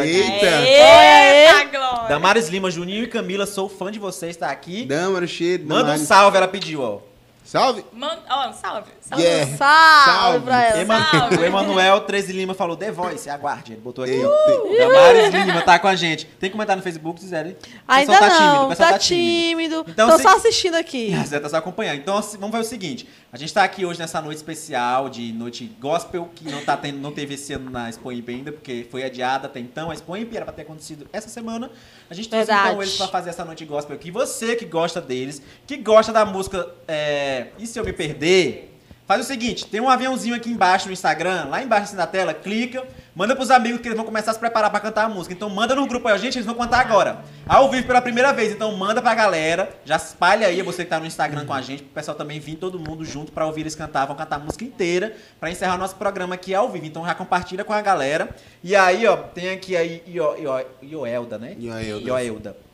aqui.
Eita!
Eita, Glória.
Damares Lima, Juninho e Camila, sou fã de vocês, tá aqui.
Dama, cheiro.
Manda um
Damares.
salve, ela pediu, ó.
Salve.
Man... Ó, salve. salve.
Yeah.
Salve,
Salve.
pra ela.
Eman-
salve.
o Emanuel 13 Lima falou The Voice, aguarde. Ele botou aqui, ó. Damares Lima tá com a gente. Tem comentário no Facebook, Gisele? O
Ainda
pessoal tá tímido, o
não,
pessoal
tá tímido.
Então,
Tô
se-
só assistindo aqui.
A Zé tá só acompanhando. Então, vamos ver o seguinte. A gente tá aqui hoje nessa noite especial de noite gospel, que não, tá tendo, não teve esse ano na Expo Imp ainda, porque foi adiada até então. A Expo Imp era pra ter acontecido essa semana. A gente trouxe então eles pra fazer essa noite gospel aqui. Você que gosta deles, que gosta da música é, E Se Eu Me Perder... Faz o seguinte, tem um aviãozinho aqui embaixo no Instagram, lá embaixo assim na tela, clica, manda pros amigos que eles vão começar a se preparar pra cantar a música. Então manda no grupo aí, gente, eles vão cantar agora. Ao vivo pela primeira vez, então manda pra galera, já espalha aí, você que tá no Instagram com a gente, pro pessoal também vir todo mundo junto pra ouvir eles cantar, vão cantar a música inteira pra encerrar o nosso programa aqui ao vivo. Então já compartilha com a galera. E aí, ó, tem aqui aí Io, Io, Ioelda, né?
Ioelda.
Ioelda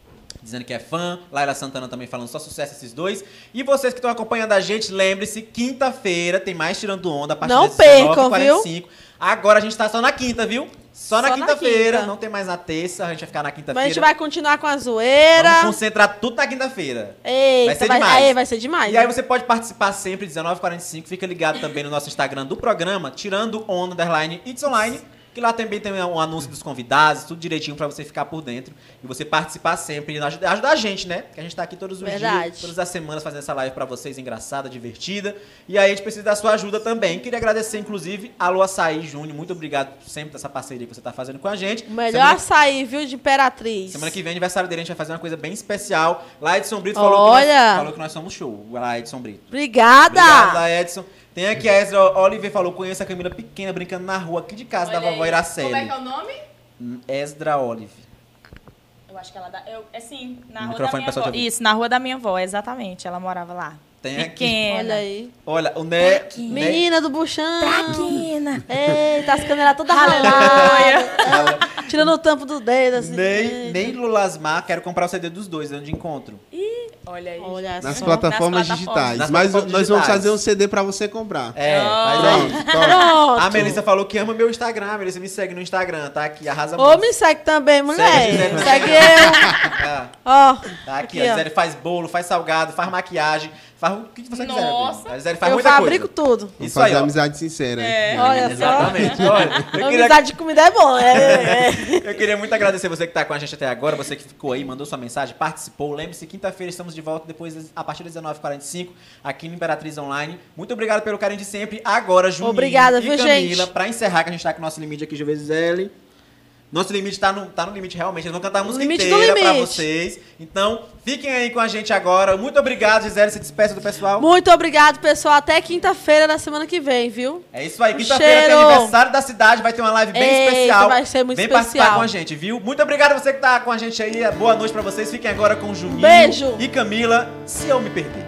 dizendo que é fã. Laila Santana também falando só sucesso esses dois. E vocês que estão acompanhando a gente, lembre-se, quinta-feira tem mais Tirando Onda a partir
Não
das
percam,
19h45. Agora a gente tá só na quinta, viu? Só na
Só na
quinta-feira,
quinta.
não tem mais na terça, a gente vai ficar na
Mas a gente
quinta-feira.
vai continuar com a zoeira.
Vamos concentrar tudo na quinta-feira.
Eita,
Vai ser
vai,
demais.
aí, vai ser demais.
E aí você pode participar sempre, 19h45. Fica ligado também no nosso Instagram do programa, tirando onda underline It's Online. Que lá também tem um anúncio dos convidados, tudo direitinho pra você ficar por dentro e você participar sempre e ajudar, ajudar a gente, né? Que a gente tá aqui todos os
Verdade.
dias, todas as semanas fazendo essa live pra vocês, engraçada, divertida. E aí a gente precisa da sua ajuda também. Queria agradecer, inclusive, a Lu Açaí Júnior. Muito obrigado sempre dessa parceria que você tá fazendo com a gente.
Melhor
Semana-
açaí, viu, de Imperatriz.
Semana que vem, aniversário dele, a gente vai fazer uma coisa bem especial. Lá Edson Brito falou, que nós, falou que nós somos show. Lá, Edson Brito.
Obrigada!
Obrigado, Edson. Tem aqui a Ezra Oliver falou, conheço a Camila pequena brincando na rua aqui de casa da vovó Iraceli.
Como é que é o nome?
Esdra Olive.
Eu acho que ela dá. Eu, é sim, na
O
rua da minha avó. Isso, na rua da minha avó, exatamente. Ela morava lá.
Tem aqui.
Pequena.
Olha aí.
Olha, o Né...
Menina do buchão.
Traquina.
Eita, as canelas todas
Aleluia.
raladas. Tirando o tampo do dedo, assim.
Nem, nem Lulasmar, quero comprar o CD dos dois, onde encontro.
Olha aí.
Olha
Nas
só.
plataformas
Nas
digitais.
Nas
Mas
plataformas
nós vamos
digitais.
fazer um CD pra você comprar.
É, faz
Pronto.
Pronto.
A Melissa falou que ama meu Instagram. A Melissa me segue no Instagram, tá aqui, arrasa
Ô, me segue também, mulher.
Gisele.
Segue eu.
Ah,
Ó.
tá aqui,
Aqui,
a
ó.
Gisele faz bolo, faz salgado, faz maquiagem, faz o que você quiser.
Nossa.
filho. A Gisele faz
Eu
muita
fabrico
coisa.
tudo.
Vamos
Isso aí,
fazer
ó.
amizade sincera. hein?
Olha só.
Exatamente. Olha, eu queria,
Amizade de comida é bom. É, é.
eu queria muito agradecer você que tá com a gente até agora, você que ficou aí, mandou sua mensagem, participou. Lembre-se, quinta-feira estamos de volta depois a partir das 19h45 aqui no Imperatriz Online. Muito obrigado pelo carinho de sempre. Agora, Juninho
Obrigada,
e
viu,
Camila,
gente?
pra encerrar, que a gente tá com o nosso limite aqui, Gisele. Nosso limite tá no, tá no limite realmente. Eles vão cantar a música
limite
inteira pra vocês. Então, fiquem aí com a gente agora. Muito obrigado, Gisele. Se despeça do pessoal.
Muito obrigado, pessoal. Até quinta-feira da semana que vem, viu?
É isso aí. Quinta-feira tem aniversário da cidade. Vai ter uma live bem
Eita,
especial.
vai ser muito
Vem
especial.
participar com a gente, viu? Muito obrigado a você que tá com a gente aí. Boa noite pra vocês. Fiquem agora com o Juninho
Beijo.
e Camila. Se eu me perder.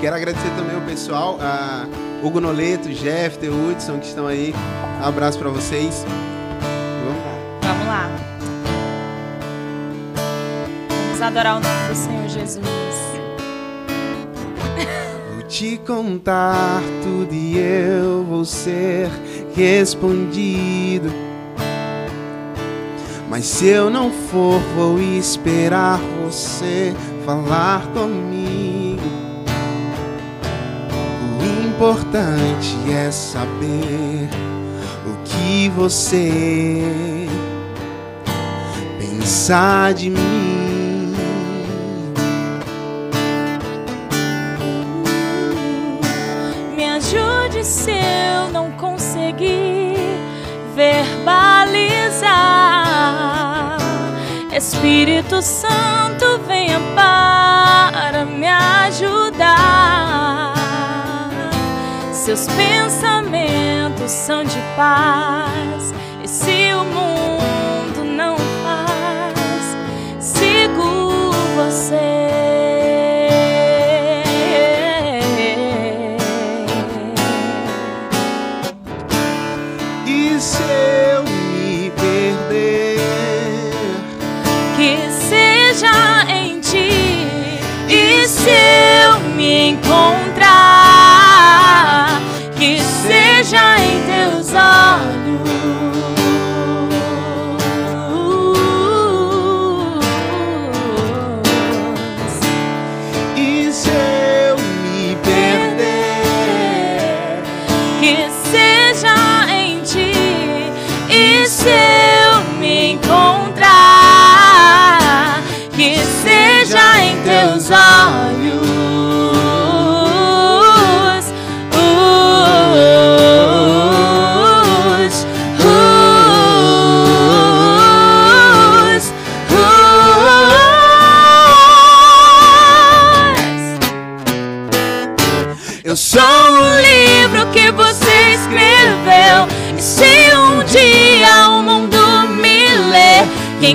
Quero agradecer também o pessoal, a Hugo Noleto, Jeff, The Hudson, que estão aí. Um abraço pra vocês. Lá.
Vamos adorar o nome do Senhor Jesus.
Vou te contar tudo e eu vou ser respondido. Mas se eu não for, vou esperar você falar comigo. O importante é saber o que você pensar de mim.
Me ajude se eu não conseguir verbalizar. Espírito Santo, venha para me ajudar. Seus pensamentos são de paz. E se o mundo say.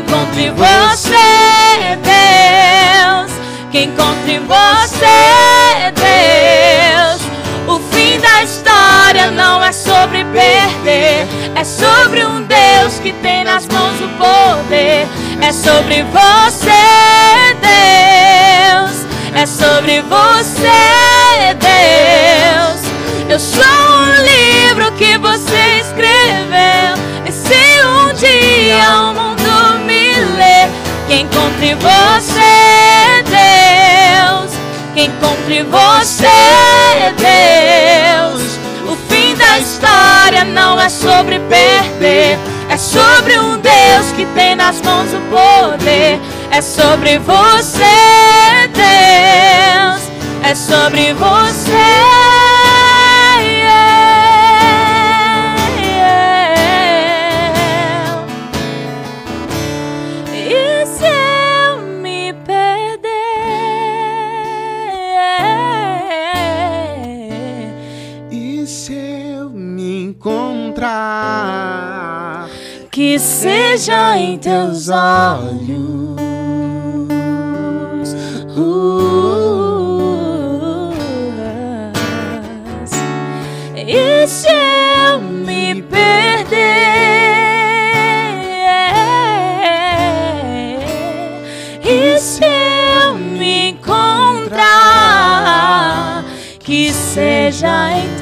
Encontre você, Deus. Que encontre você, Deus. O fim da história não é sobre perder, é sobre um Deus que tem nas mãos o poder. É sobre você, Deus. É sobre você, Deus. Eu sou um livro que você escreveu. E se um dia o mundo ler, que encontre você, Deus. Que encontre você, Deus. O fim da história não é sobre perder. É sobre um Deus que tem nas mãos o poder. É sobre você, Deus. É sobre você. Seja em teus olhos. Uh, e se eu me perder? E se eu me encontrar? Que seja em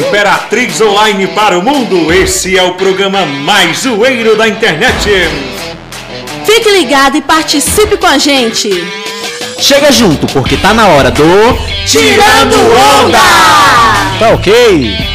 Do Imperatriz Online para o Mundo, esse é o programa mais zoeiro da internet.
Fique ligado e participe com a gente.
Chega junto, porque tá na hora do.
Tirando Onda!
Tá ok?